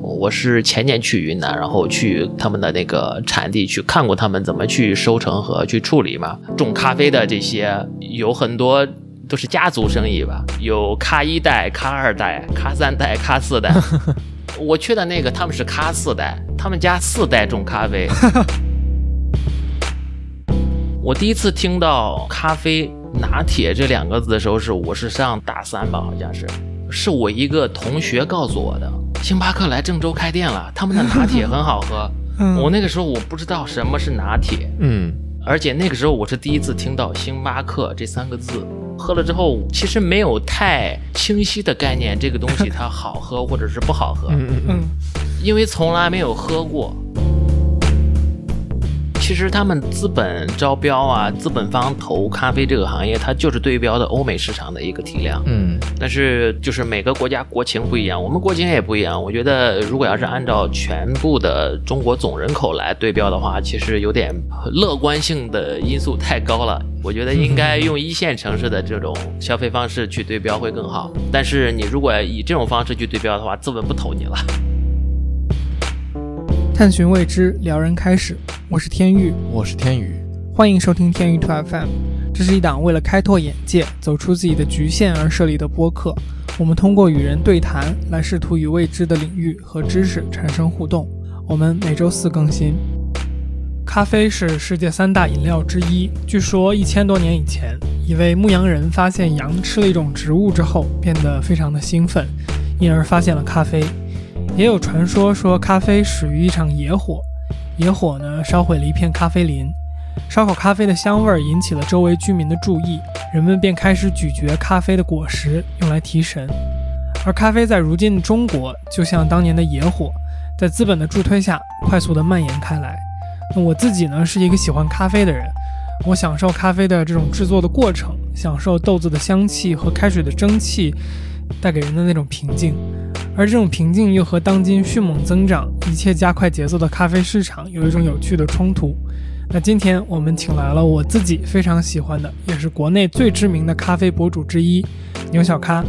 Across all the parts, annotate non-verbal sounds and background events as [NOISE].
我是前年去云南，然后去他们的那个产地去看过他们怎么去收成和去处理嘛。种咖啡的这些有很多都是家族生意吧，有咖一代、咖二代、咖三代、咖四代。[LAUGHS] 我去的那个他们是咖四代，他们家四代种咖啡。[LAUGHS] 我第一次听到咖啡拿铁这两个字的时候，是我是上大三吧，好像是，是我一个同学告诉我的。星巴克来郑州开店了，他们的拿铁很好喝。[LAUGHS] 我那个时候我不知道什么是拿铁，嗯，而且那个时候我是第一次听到星巴克这三个字。喝了之后，其实没有太清晰的概念，这个东西它好喝或者是不好喝，嗯嗯嗯，因为从来没有喝过。其实他们资本招标啊，资本方投咖啡这个行业，它就是对标的欧美市场的一个体量。嗯，但是就是每个国家国情不一样，我们国情也不一样。我觉得如果要是按照全部的中国总人口来对标的话，其实有点乐观性的因素太高了。我觉得应该用一线城市的这种消费方式去对标会更好。但是你如果以这种方式去对标的话，资本不投你了。探寻未知，撩人开始。我是天宇，我是天宇，欢迎收听天宇 To FM。这是一档为了开拓眼界、走出自己的局限而设立的播客。我们通过与人对谈来试图与未知的领域和知识产生互动。我们每周四更新。咖啡是世界三大饮料之一。据说一千多年以前，一位牧羊人发现羊吃了一种植物之后，变得非常的兴奋，因而发现了咖啡。也有传说说咖啡始于一场野火，野火呢烧毁了一片咖啡林，烧烤咖啡的香味儿引起了周围居民的注意，人们便开始咀嚼咖啡的果实用来提神。而咖啡在如今的中国，就像当年的野火，在资本的助推下快速的蔓延开来。那我自己呢是一个喜欢咖啡的人，我享受咖啡的这种制作的过程，享受豆子的香气和开水的蒸汽带给人的那种平静。而这种平静又和当今迅猛增长、一切加快节奏的咖啡市场有一种有趣的冲突。那今天我们请来了我自己非常喜欢的，也是国内最知名的咖啡博主之一牛小咖。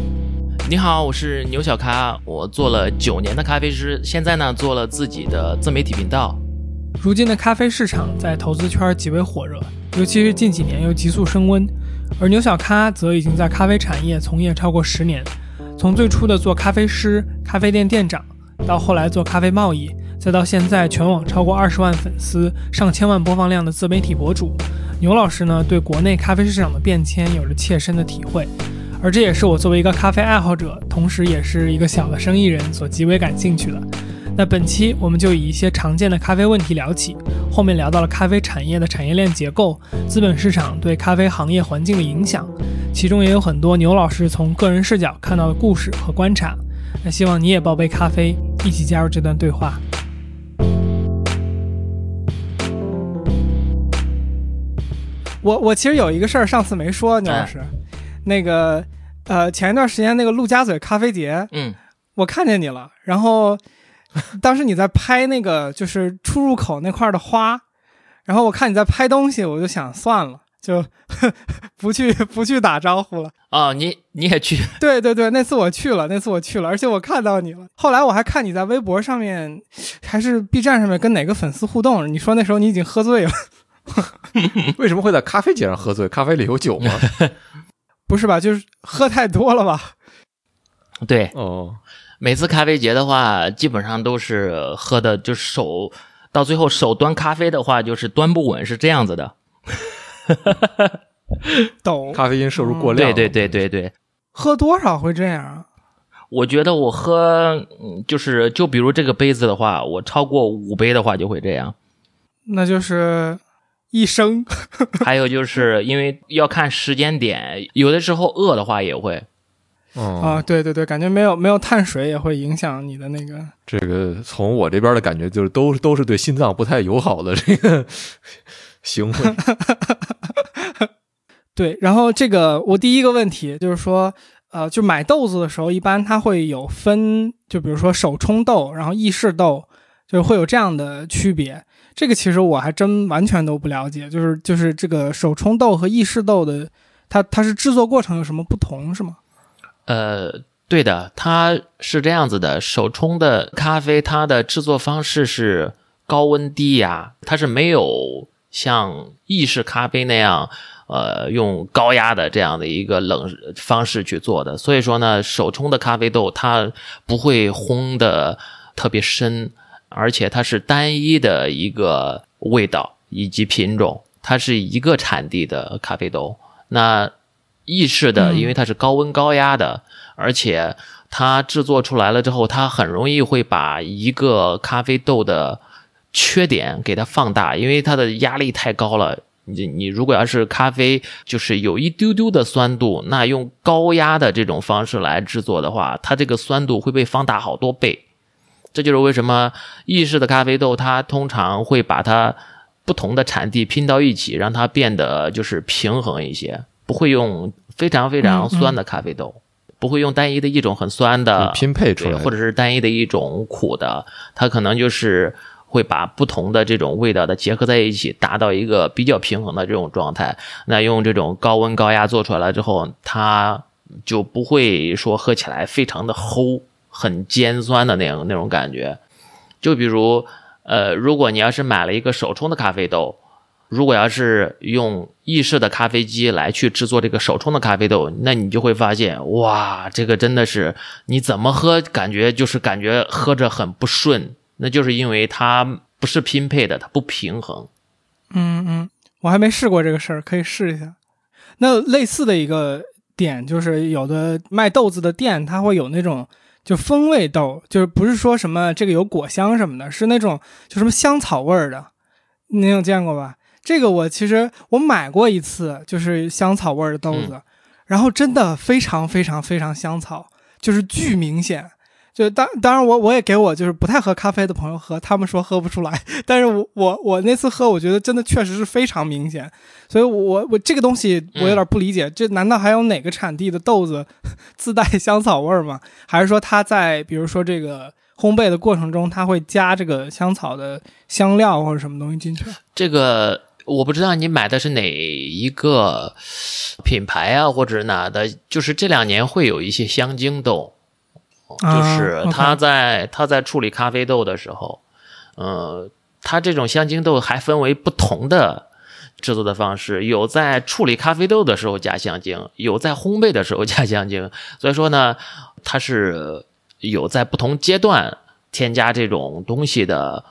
你好，我是牛小咖，我做了九年的咖啡师，现在呢做了自己的自媒体频道。如今的咖啡市场在投资圈极为火热，尤其是近几年又急速升温，而牛小咖则已经在咖啡产业从业超过十年。从最初的做咖啡师、咖啡店店长，到后来做咖啡贸易，再到现在全网超过二十万粉丝、上千万播放量的自媒体博主，牛老师呢对国内咖啡市场的变迁有着切身的体会，而这也是我作为一个咖啡爱好者，同时也是一个小的生意人所极为感兴趣的。那本期我们就以一些常见的咖啡问题聊起，后面聊到了咖啡产业的产业链结构、资本市场对咖啡行业环境的影响。其中也有很多牛老师从个人视角看到的故事和观察，那希望你也抱杯咖啡，一起加入这段对话。我我其实有一个事儿，上次没说，牛老师，那个呃，前一段时间那个陆家嘴咖啡节，嗯，我看见你了，然后 [LAUGHS] 当时你在拍那个就是出入口那块的花，然后我看你在拍东西，我就想算了。就 [LAUGHS] 不去不去打招呼了哦！你你也去？[LAUGHS] 对对对，那次我去了，那次我去了，而且我看到你了。后来我还看你在微博上面，还是 B 站上面跟哪个粉丝互动。你说那时候你已经喝醉了，为什么会在咖啡节上喝醉？咖啡里有酒吗？不是吧？就是喝太多了吧？对哦，每次咖啡节的话，基本上都是喝的，就手到最后手端咖啡的话，就是端不稳，是这样子的。哈哈哈，懂。咖啡因摄入过量。对对对对对。喝多少会这样？我觉得我喝，就是就比如这个杯子的话，我超过五杯的话就会这样。那就是一升。[LAUGHS] 还有就是因为要看时间点，有的时候饿的话也会。啊，对对对，感觉没有没有碳水也会影响你的那个。这个从我这边的感觉就是都都是对心脏不太友好的这个。行为，[LAUGHS] 对，然后这个我第一个问题就是说，呃，就买豆子的时候，一般它会有分，就比如说手冲豆，然后意式豆，就是会有这样的区别。这个其实我还真完全都不了解，就是就是这个手冲豆和意式豆的，它它是制作过程有什么不同是吗？呃，对的，它是这样子的，手冲的咖啡它的制作方式是高温低压，它是没有像意式咖啡那样，呃，用高压的这样的一个冷方式去做的。所以说呢，手冲的咖啡豆它不会烘的特别深，而且它是单一的一个味道以及品种，它是一个产地的咖啡豆。那意式的，因为它是高温高压的。而且它制作出来了之后，它很容易会把一个咖啡豆的缺点给它放大，因为它的压力太高了。你你如果要是咖啡就是有一丢丢的酸度，那用高压的这种方式来制作的话，它这个酸度会被放大好多倍。这就是为什么意式的咖啡豆它通常会把它不同的产地拼到一起，让它变得就是平衡一些，不会用非常非常酸的咖啡豆。不会用单一的一种很酸的拼配出来，或者是单一的一种苦的，它可能就是会把不同的这种味道的结合在一起，达到一个比较平衡的这种状态。那用这种高温高压做出来了之后，它就不会说喝起来非常的齁、很尖酸的那种那种感觉。就比如，呃，如果你要是买了一个手冲的咖啡豆。如果要是用意式的咖啡机来去制作这个手冲的咖啡豆，那你就会发现，哇，这个真的是你怎么喝，感觉就是感觉喝着很不顺，那就是因为它不是拼配的，它不平衡。嗯嗯，我还没试过这个事儿，可以试一下。那类似的一个点就是，有的卖豆子的店，它会有那种就风味豆，就是不是说什么这个有果香什么的，是那种就什么香草味儿的，您有见过吧？这个我其实我买过一次，就是香草味儿的豆子，然后真的非常非常非常香草，就是巨明显。就当当然我我也给我就是不太喝咖啡的朋友喝，他们说喝不出来，[LAUGHS] 但是我我我那次喝，我觉得真的确实是非常明显。所以我我这个东西我有点不理解，这难道还有哪个产地的豆子 [LAUGHS] 自带香草味儿吗？还是说它在比如说这个烘焙的过程中，它会加这个香草的香料或者什么东西进去？这个。我不知道你买的是哪一个品牌啊，或者哪的？就是这两年会有一些香精豆，就是他在他在处理咖啡豆的时候，嗯，它这种香精豆还分为不同的制作的方式，有在处理咖啡豆的时候加香精，有在烘焙的时候 [LAUGHS] 加香精，所以说呢，它是有在不同阶段添加这种东西的，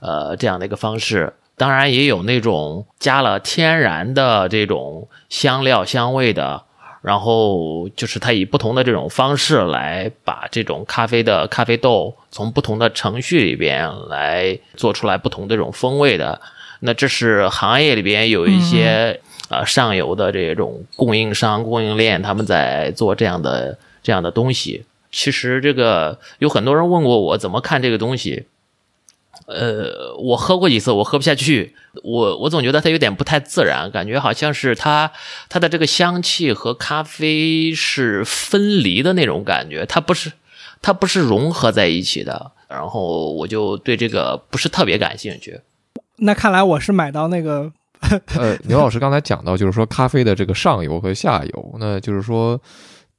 呃，这样的一个方式。当然也有那种加了天然的这种香料香味的，然后就是它以不同的这种方式来把这种咖啡的咖啡豆从不同的程序里边来做出来不同的这种风味的。那这是行业里边有一些呃上游的这种供应商供应链他们在做这样的这样的东西。其实这个有很多人问过我怎么看这个东西。呃，我喝过几次，我喝不下去。我我总觉得它有点不太自然，感觉好像是它它的这个香气和咖啡是分离的那种感觉，它不是它不是融合在一起的。然后我就对这个不是特别感兴趣。那看来我是买到那个呃，[LAUGHS] 牛老师刚才讲到，就是说咖啡的这个上游和下游，那就是说，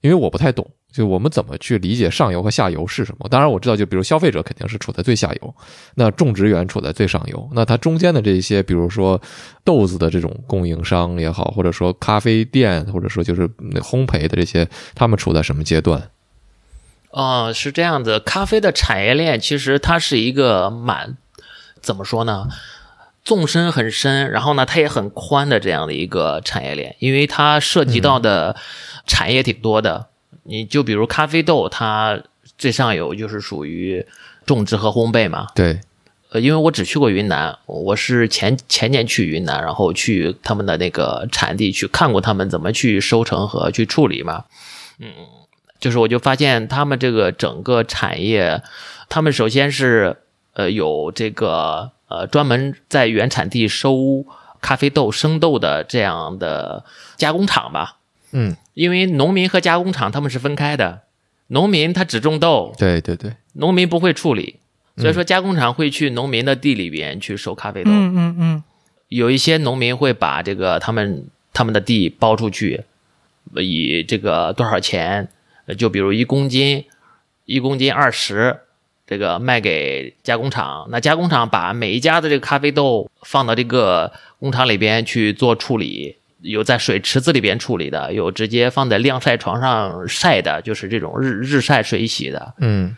因为我不太懂。就我们怎么去理解上游和下游是什么？当然我知道，就比如消费者肯定是处在最下游，那种植园处在最上游，那它中间的这些，比如说豆子的这种供应商也好，或者说咖啡店，或者说就是烘焙的这些，他们处在什么阶段？啊，是这样子，咖啡的产业链其实它是一个蛮怎么说呢？纵深很深，然后呢，它也很宽的这样的一个产业链，因为它涉及到的产业挺多的。你就比如咖啡豆，它最上游就是属于种植和烘焙嘛。对，呃，因为我只去过云南，我是前前年去云南，然后去他们的那个产地去看过他们怎么去收成和去处理嘛。嗯，就是我就发现他们这个整个产业，他们首先是呃有这个呃专门在原产地收咖啡豆生豆的这样的加工厂吧。嗯，因为农民和加工厂他们是分开的，农民他只种豆，对对对，农民不会处理，所以说加工厂会去农民的地里边去收咖啡豆。嗯嗯嗯，有一些农民会把这个他们他们的地包出去，以这个多少钱，呃就比如一公斤，一公斤二十，这个卖给加工厂，那加工厂把每一家的这个咖啡豆放到这个工厂里边去做处理，有在水池子里边处理的，有直接放在晾晒床上晒的，就是这种日日晒水洗的，嗯。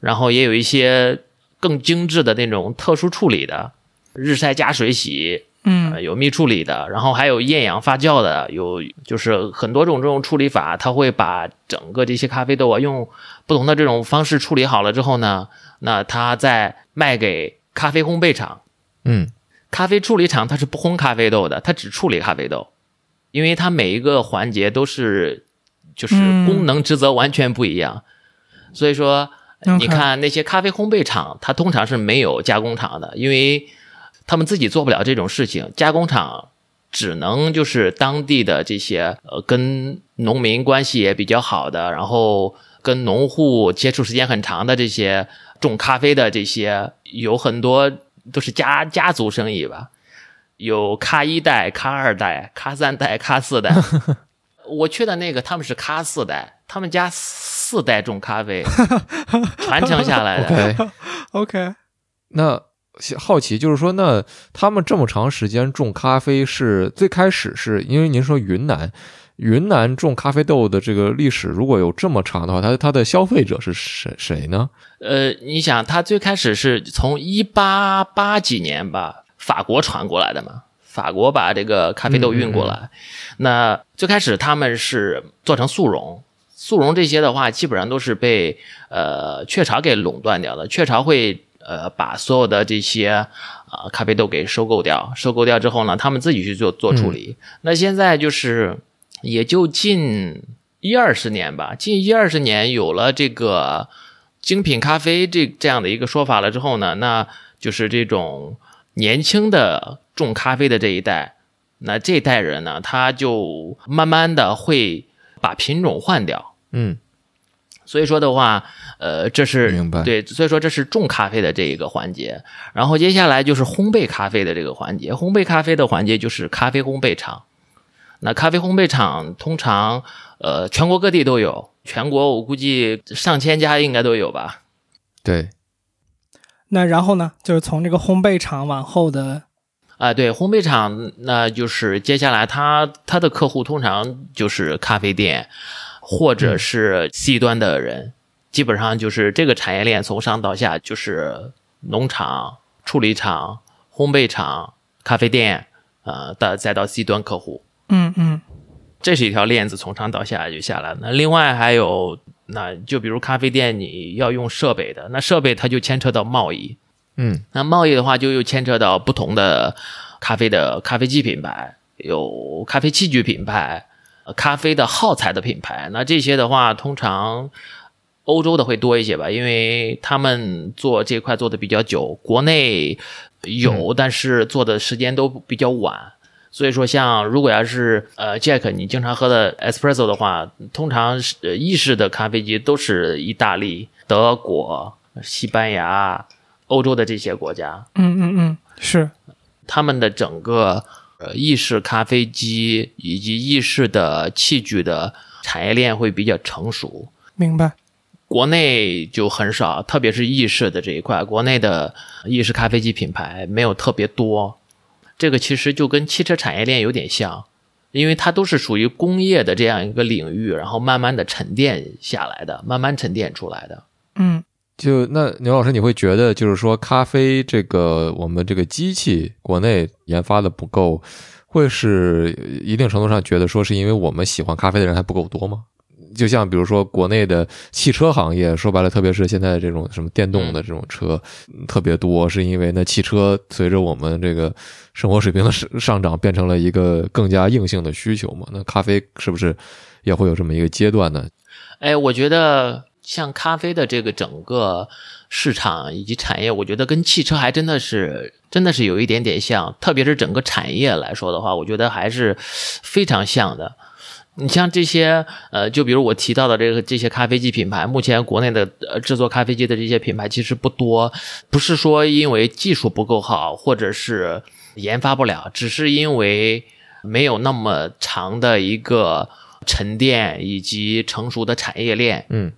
然后也有一些更精致的那种特殊处理的，日晒加水洗，嗯。呃，有密处理的，然后还有厌氧发酵的，有就是很多种这种处理法，它会把整个这些咖啡豆啊，用不同的这种方式处理好了之后呢，那它再卖给咖啡烘焙厂。嗯。咖啡处理厂它是不烘咖啡豆的，它只处理咖啡豆，因为它每一个环节都是就是嗯。功能职责完全不一样，所以说你看那些咖啡烘焙厂，它通常是没有加工厂的，因为他们自己做不了这种事情，加工厂只能就是当地的这些呃跟农民关系也比较好的，然后跟农户接触时间很长的这些种咖啡的这些，有很多都是家家族生意吧，有咖一代、咖二代、咖三代、咖四代。[LAUGHS] 我去的那个他们是咖四代，他们家四代种咖啡，[LAUGHS] 传承下来的。[LAUGHS] OK。OK，那好奇就是说，那他们这么长时间种咖啡是最开始是因为您说云南，云南种咖啡豆的这个历史如果有这么长的话，它它的消费者是谁谁呢？呃，你想，它最开始是从一八八几年吧，法国传过来的嘛，法国把这个咖啡豆运过来。那最开始他们是做成速溶，速溶这些的话，基本上都是被呃雀巢给垄断掉的。雀巢会呃把所有的这些啊、咖啡豆给收购掉，收购掉之后呢，他们自己去做做处理。那现在就是也就近一二十年吧，近一二十年有了这个精品咖啡这这样的一个说法了之后呢，那就是这种年轻的种咖啡的这一代，那这一代人呢，他就慢慢的会把品种换掉。嗯所以说的话，呃，这是明白对，所以说这是种咖啡的这一个环节，然后接下来就是烘焙咖啡的这个环节。烘焙咖啡的环节就是咖啡烘焙厂。那咖啡烘焙厂通常呃全国各地都有，全国我估计上千家应该都有吧。对，那然后呢，就是从这个烘焙厂往后的，啊，对，烘焙厂，那就是接下来他他的客户通常就是咖啡店，或者是 C 端的人，基本上就是这个产业链从上到下就是农场、处理厂、烘焙厂、咖啡店，呃，到再到 C 端客户，嗯嗯。这是一条链子从上到下就下来。那另外还有，那就比如咖啡店你要用设备的，那设备它就牵扯到贸易，嗯那贸易的话，就又牵扯到不同的咖啡的咖啡机品牌，有咖啡器具品牌，呃咖啡的耗材的品牌。那这些的话，通常欧洲的会多一些吧，因为他们做这块做的比较久，国内有，但是做的时间都比较晚。所以说，像如果要是呃 Jack 你经常喝的 espresso 的话，通常是呃意式的咖啡机都是意大利、德国、西班牙、欧洲的这些国家，嗯嗯嗯，是，他们的整个呃意式咖啡机以及意式的器具的产业链会比较成熟。明白。国内就很少，特别是意式的这一块，国内的意式咖啡机品牌没有特别多。这个其实就跟汽车产业链有点像，因为它都是属于工业的这样一个领域，然后慢慢的沉淀下来的，慢慢沉淀出来的。嗯就那牛老师，你会觉得就是说，咖啡这个我们这个机器国内研发的不够，会是一定程度上觉得说是因为我们喜欢咖啡的人还不够多吗？就像比如说国内的汽车行业，说白了，特别是现在这种什么电动的这种车、嗯特别多，是因为那汽车随着我们这个生活水平的上上涨，变成了一个更加硬性的需求嘛？那咖啡是不是也会有这么一个阶段呢？哎，我觉得像咖啡的这个整个市场以及产业，我觉得跟汽车还真的是真的是有一点点像，特别是整个产业来说的话，我觉得还是非常像的。你像这些呃，就比如我提到的这个这些咖啡机品牌，目前国内的呃制作咖啡机的这些品牌其实不多，不是说因为技术不够好，或者是研发不了，只是因为没有那么长的一个沉淀以及成熟的产业链。嗯。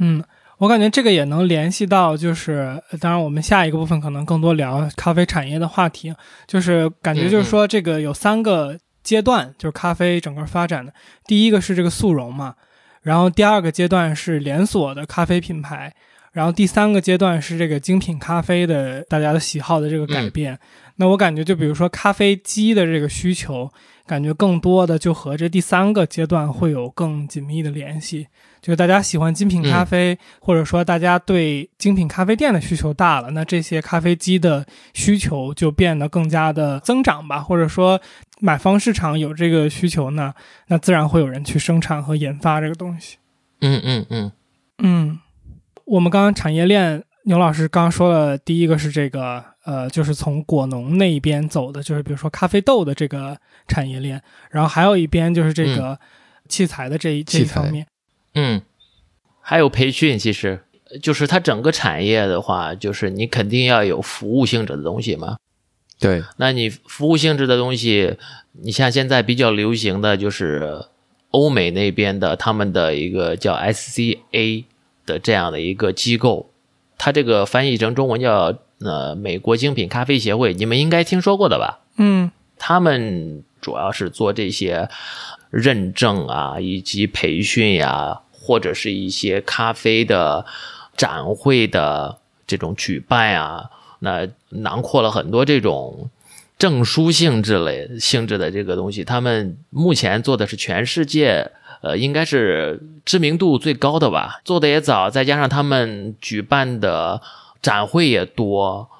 嗯，我感觉这个也能联系到，就是呃当然我们下一个部分可能更多聊咖啡产业的话题，就是感觉就是说这个有三个阶段，就是咖啡整个发展的。第一个是这个速溶嘛，然后第二个阶段是连锁的咖啡品牌，然后第三个阶段是这个精品咖啡的大家的喜好的这个改变。那我感觉就比如说咖啡机的这个需求，感觉更多的就和这第三个阶段会有更紧密的联系。就是大家喜欢精品咖啡，或者说大家对精品咖啡店的需求大了，那这些咖啡机的需求就变得更加的增长吧，或者说买方市场有这个需求呢，那自然会有人去生产和研发这个东西。嗯嗯嗯嗯，我们刚刚产业链，牛老师刚刚说了，第一个是这个，呃，就是从果农那一边走的，就是比如说咖啡豆的这个产业链，然后还有一边就是这个器材的这一、这一方面。嗯，还有培训，其实就是它整个产业的话，就是你肯定要有服务性质的东西嘛。对，那你服务性质的东西，你像现在比较流行的就是欧美那边的他们的一个叫 SCA 的这样的一个机构，它这个翻译成中文叫呃美国精品咖啡协会，你们应该听说过的吧？嗯他们主要是做这些认证啊，以及培训呀、或者是一些咖啡的展会的这种举办啊，那囊括了很多这种证书性质类性质的这个东西。他们目前做的是全世界。呃，应该是知名度最高的吧，做的也早，再加上他们举办的展会也多，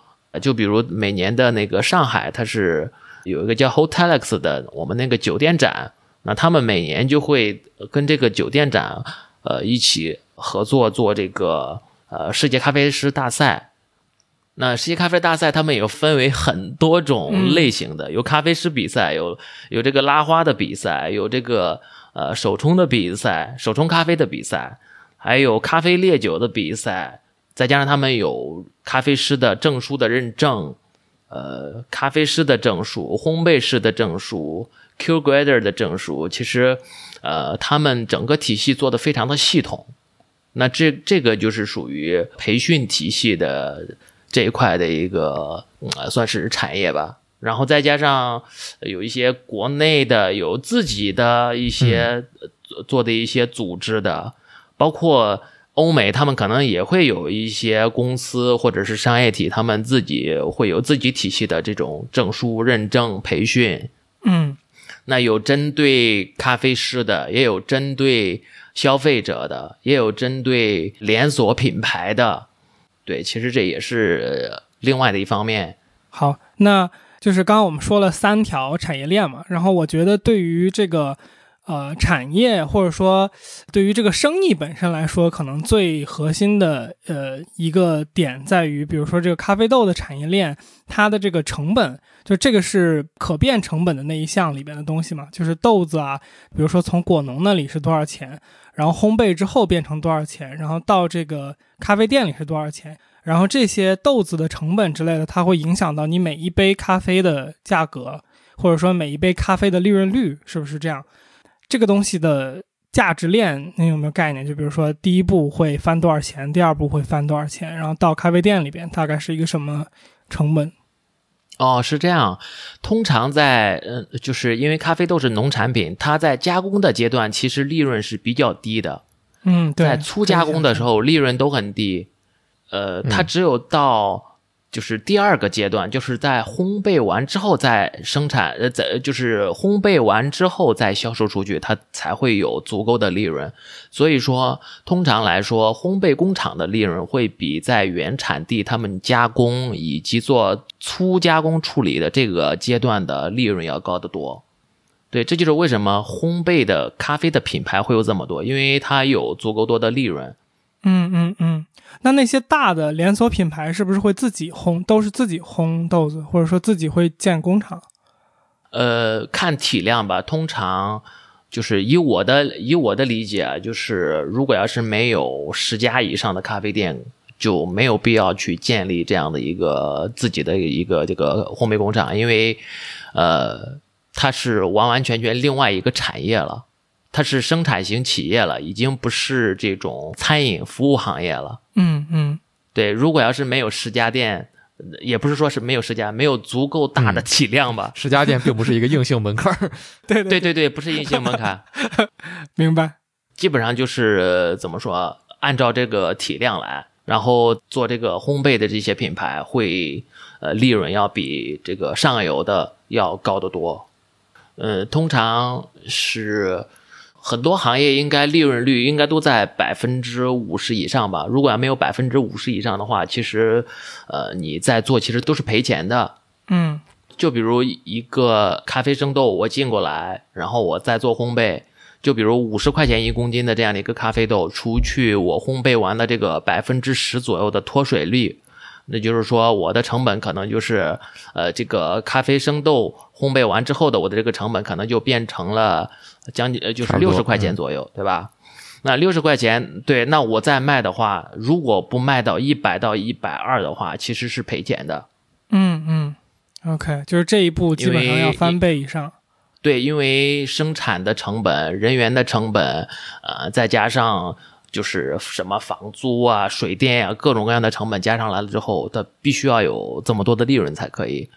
就比如每年的那个上海，它是有一个叫 Hotelex 的我们那个酒店展，那他们每年就会跟这个酒店展呃一起合作做这个呃世界咖啡师大赛。那世界咖啡大赛，他们有分为很多种类型的，有咖啡师比赛，有有这个拉花的比赛，有这个呃手冲的比赛，手冲咖啡的比赛，还有咖啡烈酒的比赛，再加上他们有咖啡师的证书的认证，呃，咖啡师的证书、烘焙师的证书、Q Grader 的证书，其实呃，他们整个体系做的非常的系统。那这这个就是属于培训体系的这一块的一个、呃、算是产业吧。然后再加上呃有一些国内的有自己的一些、呃做做的一些组织的，包括欧美，他们可能也会有一些公司或者是商业体，他们自己会有自己体系的这种证书认证培训。嗯那有针对咖啡师的，也有针对消费者的，也有针对连锁品牌的。对，其实这也是呃另外的一方面。好，那就是刚刚我们说了三条产业链嘛，然后我觉得对于这个呃产业或者说对于这个生意本身来说，可能最核心的呃一个点在于，比如说这个咖啡豆的产业链，它的这个成本，就这个是可变成本的那一项里边的东西嘛，就是豆子啊，比如说从果农那里是多少钱，然后烘焙之后变成多少钱，然后到这个咖啡店里是多少钱。然后这些豆子的成本之类的，它会影响到你每一杯咖啡的价格，或者说每一杯咖啡的利润率，是不是这样？这个东西的价值链，你有没有概念？就比如说第一步会翻多少钱，第二步会翻多少钱，然后到咖啡店里边大概是一个什么成本？哦，是这样。通常在呃，就是因为咖啡豆是农产品，它在加工的阶段其实利润是比较低的。嗯，对，在粗加工的时候，利润都很低。呃，它只有到就是第二个阶段，就是在烘焙完之后再生产，呃，在就是烘焙完之后再销售出去，它才会有足够的利润。所以说，通常来说，烘焙工厂的利润会比在原产地他们加工以及做粗加工处理的这个阶段的利润要高得多。对，这就是为什么烘焙的咖啡的品牌会有这么多，因为它有足够多的利润。嗯嗯嗯。那那些大的连锁品牌是不是会自己烘，都是自己烘豆子，或者说自己会建工厂？呃，看体量吧，通常就是以我的以我的理解，就是如果要是没有十家以上的咖啡店，就没有必要去建立这样的一个自己的一个这个烘焙工厂，因为呃，它是完完全全另外一个产业了。它是生产型企业了，已经不是这种餐饮服务行业了。嗯嗯对，如果要是没有十家店，呃也不是说是没有十家，没有足够大的体量吧。[LAUGHS] 十家店并不是一个硬性门槛儿。[LAUGHS] 对对对对对，不是硬性门槛，[LAUGHS] 明白。基本上就是呃怎么说，按照这个体量来，然后做这个烘焙的这些品牌会呃利润要比这个上游的要高得多。呃，通常是很多行业应该利润率应该都在百分之五十以上吧。如果要没有百分之五十以上的话，其实呃你在做其实都是赔钱的。嗯就比如一个咖啡生豆，我进过来，然后我再做烘焙。就比如五十块钱一公斤的这样的一个咖啡豆，除去我烘焙完的这个百分之十左右的脱水率，那就是说我的成本可能就是，呃，这个咖啡生豆烘焙完之后的我的这个成本可能就变成了将近呃就是六十块钱左右，对吧？那六十块钱，对，那我再卖的话，如果不卖到一百到一百二的话，其实是赔钱的。嗯嗯，OK，就是这一步基本上要翻倍以上。对，因为生产的成本、人员的成本，呃，再加上就是什么房租啊、水电呀、各种各样的成本加上来了之后，它必须要有这么多的利润才可以。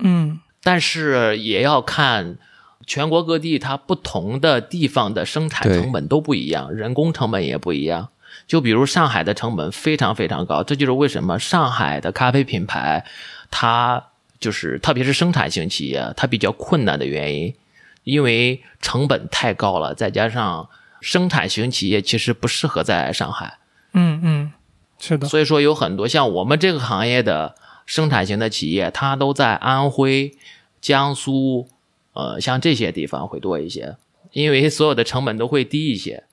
嗯但是也要看全国各地它不同的地方的生产成本都不一样，人工成本也不一样。就比如上海的成本非常非常高，这就是为什么上海的咖啡品牌它就是特别是生产型企业它比较困难的原因，因为成本太高了，再加上生产型企业其实不适合在上海。嗯嗯，是的。所以说有很多像我们这个行业的生产型的企业，它都在安徽、江苏，呃，像这些地方会多一些，因为所有的成本都会低一些。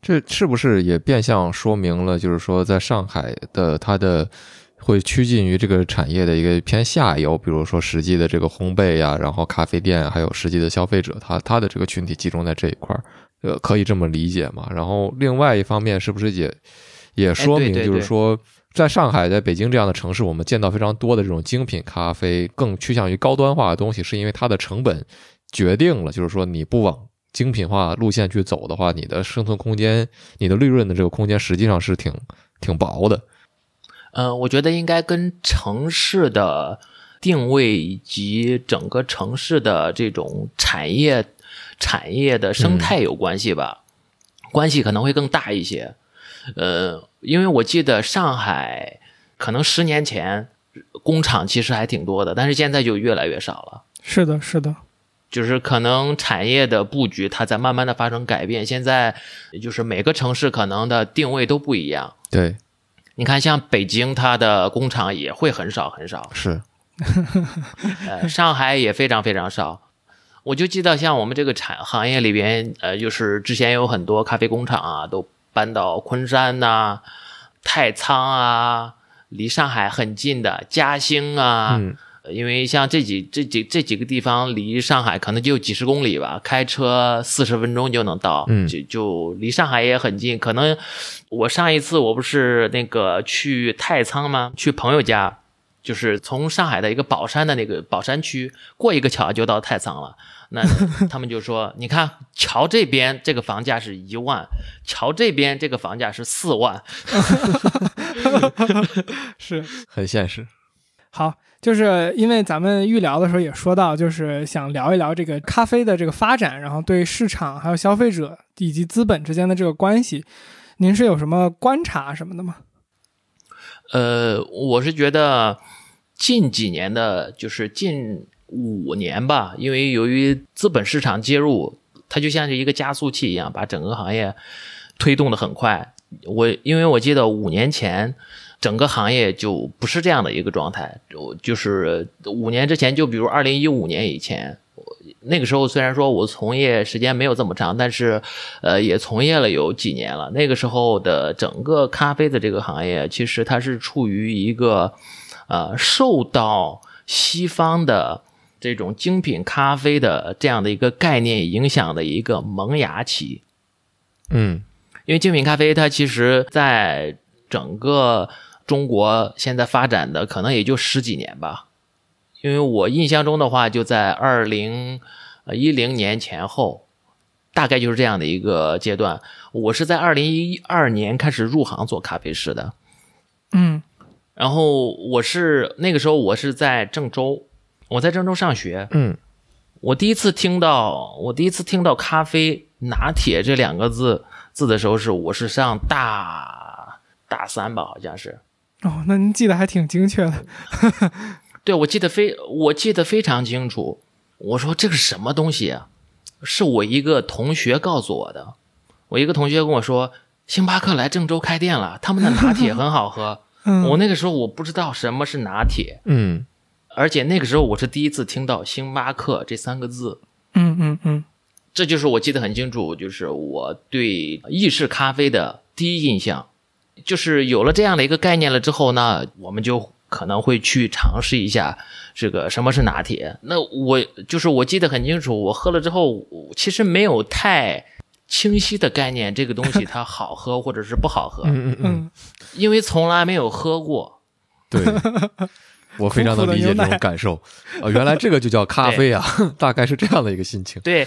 这是不是也变相说明了，就是说，在上海的它的会趋近于这个产业的一个偏下游，比如说实际的这个烘焙呀、然后咖啡店，还有实际的消费者，他他的这个群体集中在这一块儿，呃，可以这么理解嘛？然后另外一方面，是不是也也说明，就是说，在上海、在北京这样的城市，我们见到非常多的这种精品咖啡，更趋向于高端化的东西，是因为它的成本决定了，就是说你不往精品化路线去走的话，你的生存空间、你的利润的这个空间实际上是挺挺薄的。嗯，我觉得应该跟城市的定位以及整个城市的这种产业产业的生态有关系吧，关系可能会更大一些。呃，因为我记得上海可能十年前工厂其实还挺多的，但是现在就越来越少了。是的，是的。就是可能产业的布局它在慢慢的发生改变，现在就是每个城市可能的定位都不一样。对，你看，像北京，它的工厂也会很少很少，是，[LAUGHS] 呃，上海也非常非常少。我就记得，像我们这个产行业里边，呃，就是之前有很多咖啡工厂啊，都搬到昆山呐、太仓啊，离上海很近的嘉兴啊，因为像这几这几这几个地方离上海可能就几十公里吧，开车四十分钟就能到，嗯就就离上海也很近。可能我上一次我不是那个去太仓吗？去朋友家，就是从上海的一个宝山的那个宝山区过一个桥就到太仓了。那他们就说，你看桥这边这个房价是一万，桥这边这个房价是四万。[LAUGHS] 是 [LAUGHS] 很现实。好，就是因为咱们预聊的时候也说到，就是想聊一聊这个咖啡的这个发展，然后对市场还有消费者以及资本之间的这个关系，您是有什么观察什么的吗？呃，我是觉得近几年的，就是近五年吧，因为由于资本市场介入，它就像是一个加速器一样，把整个行业推动的很快。我因为我记得五年前。整个行业就不是这样的一个状态，我就是五年之前，就比如二零一五年以前，那个时候虽然说我从业时间没有这么长，但是，呃，也从业了有几年了。那个时候的整个咖啡的这个行业，其实它是处于一个，呃，受到西方的这种精品咖啡的这样的一个概念影响的一个萌芽期。嗯，因为精品咖啡它其实在整个中国现在发展的可能也就十几年吧。因为我印象中的话，就在二零一零年前后，大概就是这样的一个阶段。我是在二零一二年开始入行做咖啡师的，嗯然后我是那个时候我是在郑州，我在郑州上学，嗯我第一次听到我第一次听到咖啡拿铁这两个字字的时候是我是上大大三吧，好像是。哦，那您记得还挺精确的。[LAUGHS] 对，我记得非我记得非常清楚。我说这个是什么东西啊？是我一个同学告诉我的。我一个同学跟我说，星巴克来郑州开店了，他们的拿铁很好喝。[LAUGHS] 嗯，我那个时候我不知道什么是拿铁，嗯而且那个时候我是第一次听到星巴克这三个字。嗯嗯嗯这就是我记得很清楚，就是我对意式咖啡的第一印象，就是有了这样的一个概念了之后呢，我们就可能会去尝试一下这个什么是拿铁。那我就是我记得很清楚，我喝了之后，我其实没有太清晰的概念，这个东西它好喝或者是不好喝，嗯嗯嗯，嗯，因为从来没有喝过。对。我非常能理解这种感受，啊，原来这个就叫咖啡啊，[LAUGHS] 大概是这样的一个心情。对，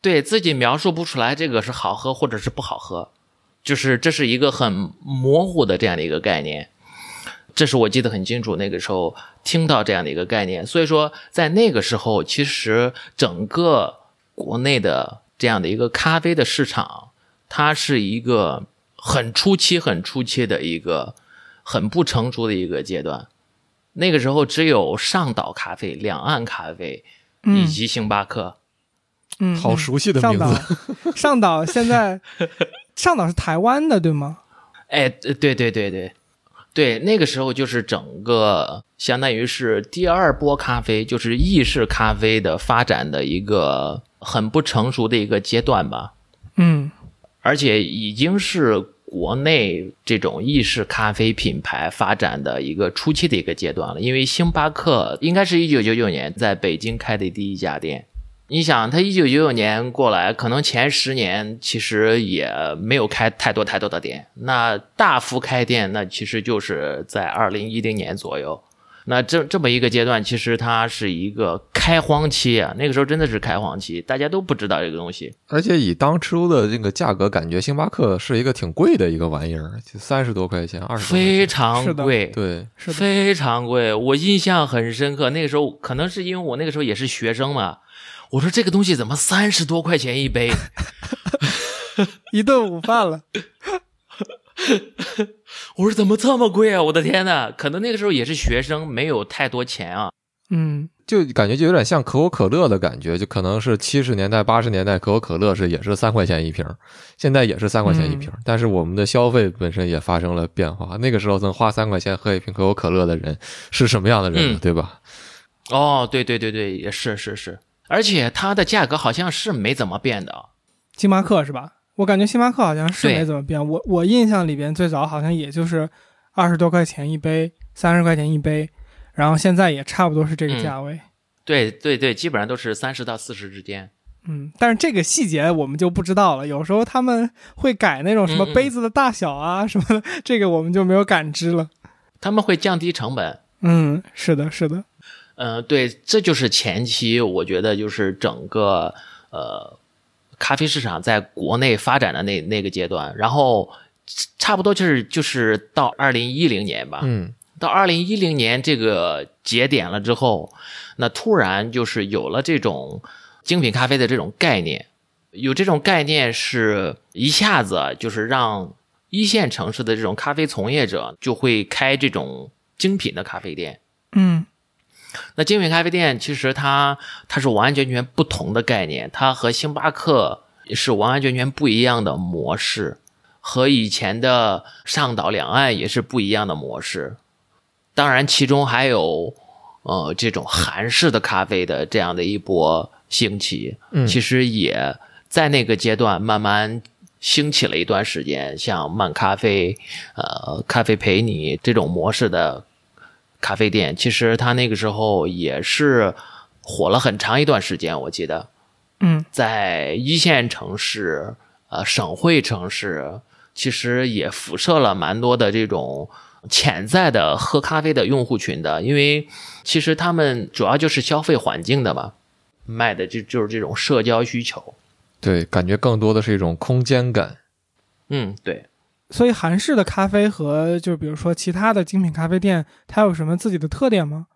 对自己描述不出来这个是好喝或者是不好喝，就是这是一个很模糊的这样的一个概念。这是我记得很清楚，那个时候听到这样的一个概念，所以说在那个时候，其实整个国内的这样的一个咖啡的市场，它是一个很初期、很初期的一个很不成熟的一个阶段。那个时候只有上岛咖啡、两岸咖啡以及星巴克。嗯，好熟悉的上岛名字，，上岛现在 [LAUGHS] 上岛是台湾的对吗？哎，对对对对对，对，那个时候就是整个相当于是第二波咖啡，就是意式咖啡的发展的一个很不成熟的一个阶段吧，嗯而且已经是国内这种意式咖啡品牌发展的一个初期的一个阶段了。因为星巴克应该是一九九九年在北京开的第一家店。你想，他一九九九年过来，可能前十年其实也没有开太多太多的店。那大幅开店，那其实就是在二零一零年左右。那这这么一个阶段，其实它是一个开荒期啊。那个时候真的是开荒期，大家都不知道这个东西。而且以当初的这个价格，感觉星巴克是一个挺贵的一个玩意儿，就三十多块钱，二十多块非。常贵，对，是，非常贵，我印象很深刻。那个时候可能是因为我那个时候也是学生嘛，我说这个东西怎么三十多块钱一杯？[LAUGHS] 一顿午饭了。[LAUGHS] 我说怎么这么贵啊！我的天呐，可能那个时候也是学生，没有太多钱啊。嗯就感觉就有点像可口可乐的感觉，就可能是七十年代、八十年代可口可乐是也是三块钱一瓶，现在也是三块钱一瓶儿，但是我们的消费本身也发生了变化。那个时候能花三块钱喝一瓶可口可乐的人是什么样的人对吧？哦，对对对对，也是是是，而且它的价格好像是没怎么变的。星巴克是吧？我感觉星巴克好像是没怎么变。我我印象里边最早好像也就是二十多块钱一杯，三十块钱一杯，然后现在也差不多是这个价位。对对对，基本上都是三十到四十之间。嗯，但是这个细节我们就不知道了。有时候他们会改那种什么杯子的大小啊什么的，这个我们就没有感知了。他们会降低成本。嗯，是的，是的。嗯、对，这就是前期，我觉得就是整个呃咖啡市场在国内发展的那那个阶段，然后差不多就是就是到二零一零年吧，嗯。到二零一零年这个节点了之后，那突然就是有了这种精品咖啡的这种概念，有这种概念是一下子就是让一线城市的这种咖啡从业者就会开这种精品的咖啡店。嗯那精品咖啡店其实它它是完完全全不同的概念，它和星巴克是完完全全不一样的模式，和以前的上岛两岸也是不一样的模式。当然，其中还有呃这种韩式的咖啡的这样的一波兴起，嗯其实也在那个阶段慢慢兴起了一段时间，像漫咖啡、呃咖啡陪你这种模式的咖啡店，其实它那个时候也是火了很长一段时间，我记得嗯在一线城市、呃省会城市，其实也辐射了蛮多的这种潜在的喝咖啡的用户群的，因为其实他们主要就是消费环境的嘛，卖的就就是这种社交需求。对，感觉更多的是一种空间感。嗯，对。所以韩式的咖啡和就比如说其他的精品咖啡店，它有什么自己的特点吗？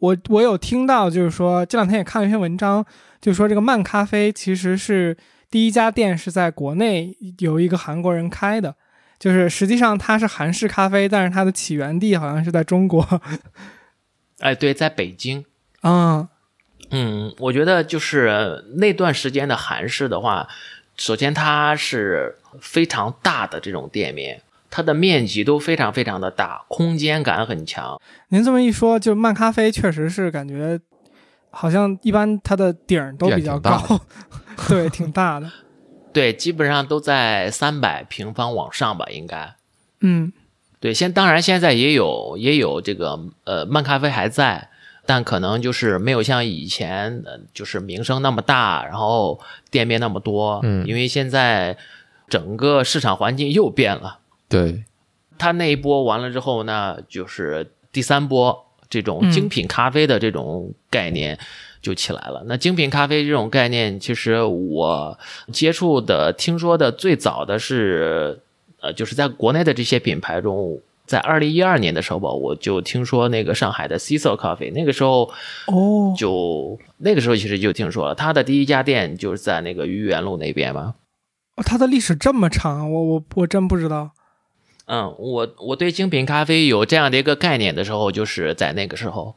我我有听到，就是说这两天也看了一篇文章，就是说这个漫咖啡其实是第一家店是在国内由一个韩国人开的，就是实际上它是韩式咖啡，但是它的起源地好像是在中国。哎，对，在北京。嗯嗯，我觉得就是那段时间的韩式的话，首先它是非常大的这种店面，它的面积都非常非常的大，空间感很强。您这么一说，就漫咖啡确实是感觉好像一般它的顶儿都比较高，[LAUGHS] 对，挺大的。[LAUGHS] 对，基本上都在三百平方往上吧，应该。嗯，对，现当然现在也有也有这个呃漫咖啡还在。但可能就是没有像以前，就是名声那么大，然后店面那么多。嗯，因为现在整个市场环境又变了。对，他那一波完了之后呢，就是第三波这种精品咖啡的这种概念就起来了。那精品咖啡这种概念，其实我接触的、听说的最早的是，呃，就是在国内的这些品牌中。在二零一二年的时候吧，我就听说那个上海的 Cecil Coffee，那个时候哦，就那个时候其实就听说了，他的第一家店就是在那个愚园路那边嘛。哦，它的历史这么长，我我我真不知道。嗯，我我对精品咖啡有这样的一个概念的时候，就是在那个时候。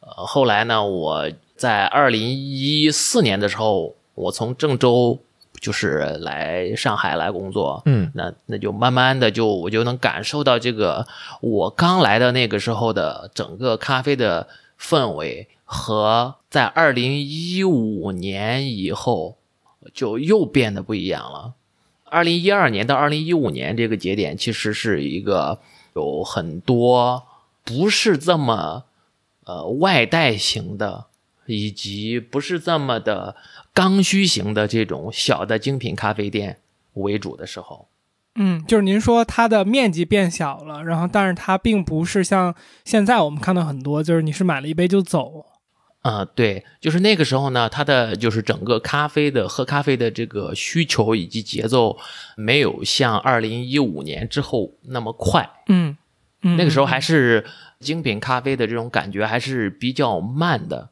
呃，后来呢，我在二零一四年的时候，我从郑州。就是来上海来工作，嗯，那那就慢慢的就我就能感受到这个我刚来的那个时候的整个咖啡的氛围和在二零一五年以后就又变得不一样了。二零一二年到二零一五年这个节点其实是一个有很多不是这么呃外带型的，以及不是这么的。刚需型的这种小的精品咖啡店为主的时候，嗯，就是您说它的面积变小了，然后但是它并不是像现在我们看到很多，就是你是买了一杯就走。啊，对，就是那个时候呢，它的就是整个咖啡的喝咖啡的这个需求以及节奏没有像二零一五年之后那么快。嗯，那个时候还是精品咖啡的这种感觉还是比较慢的，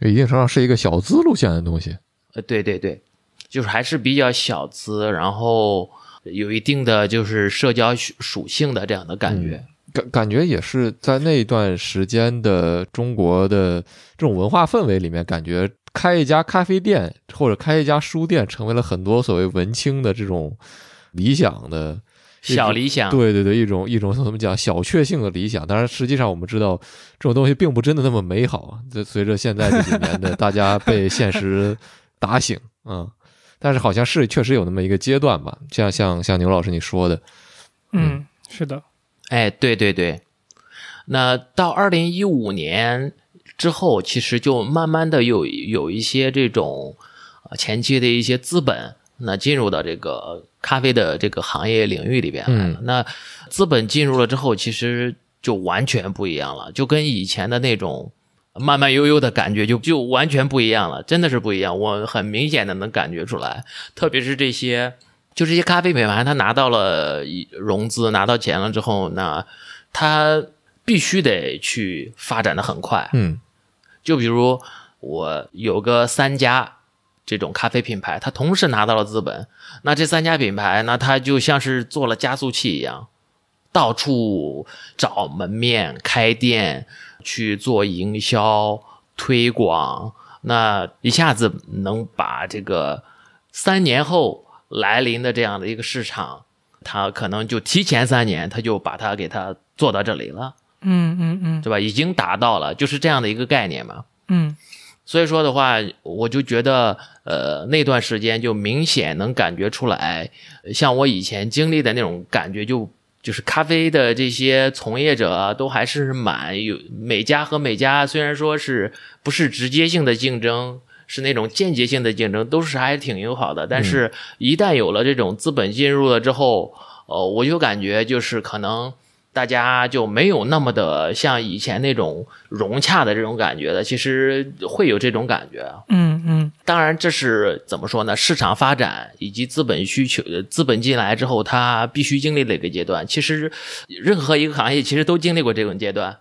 一定程度上是一个小资路线的东西。呃，对对对，就是还是比较小资，然后有一定的就是社交属性的这样的感觉，感感觉也是在那段时间的中国的这种文化氛围里面，感觉开一家咖啡店或者开一家书店，成为了很多所谓文青的这种理想的小理想。对对对，一种一种怎么讲小确幸的理想。当然，实际上我们知道这种东西并不真的那么美好。这随着现在这几年的大家被现实。打醒，嗯，但是好像是确实有那么一个阶段吧，像像像牛老师你说的，嗯，是的，哎，对对对，那到二零一五年之后，其实就慢慢的有有一些这种前期的一些资本，那进入到这个咖啡的这个行业领域里边来了。那资本进入了之后，其实就完全不一样了，就跟以前的那种。慢慢悠悠的感觉就就完全不一样了，真的是不一样。我很明显的能感觉出来，特别是这些，就这些咖啡品牌，他拿到了融资，拿到钱了之后，那他必须得去发展的很快。嗯，就比如我有个三家这种咖啡品牌，它同时拿到了资本，那这三家品牌，那它就像是做了加速器一样，到处找门面开店。去做营销推广，那一下子能把这个三年后来临的这样的一个市场，它可能就提前三年，它就把它给它做到这里了。嗯嗯嗯，对吧？已经达到了，就是这样的一个概念嘛。嗯，所以说的话，我就觉得，呃，那段时间就明显能感觉出来，像我以前经历的那种感觉就。就是咖啡的这些从业者都还是蛮有每家和每家，虽然说是不是直接性的竞争，是那种间接性的竞争，都是还挺友好的。但是，一旦有了这种资本进入了之后，呃，我就感觉就是可能大家就没有那么的像以前那种融洽的这种感觉了。其实会有这种感觉。嗯嗯，当然，这是怎么说呢？市场发展以及资本需求、资本进来之后，它必须经历的一个阶段。其实，任何一个行业其实都经历过这种阶段，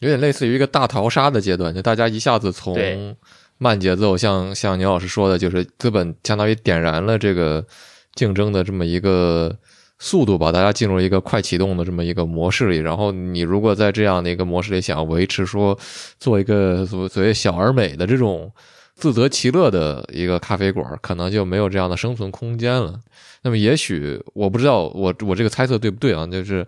有点类似于一个大逃杀的阶段，就大家一下子从对慢节奏，像像牛老师说的，就是资本相当于点燃了这个竞争的这么一个速度吧，大家进入一个快启动的这么一个模式里。然后你如果在这样的一个模式里想维持说做一个所所谓小而美的这种自得其乐的一个咖啡馆，可能就没有这样的生存空间了。那么也许我不知道我我这个猜测对不对啊？就是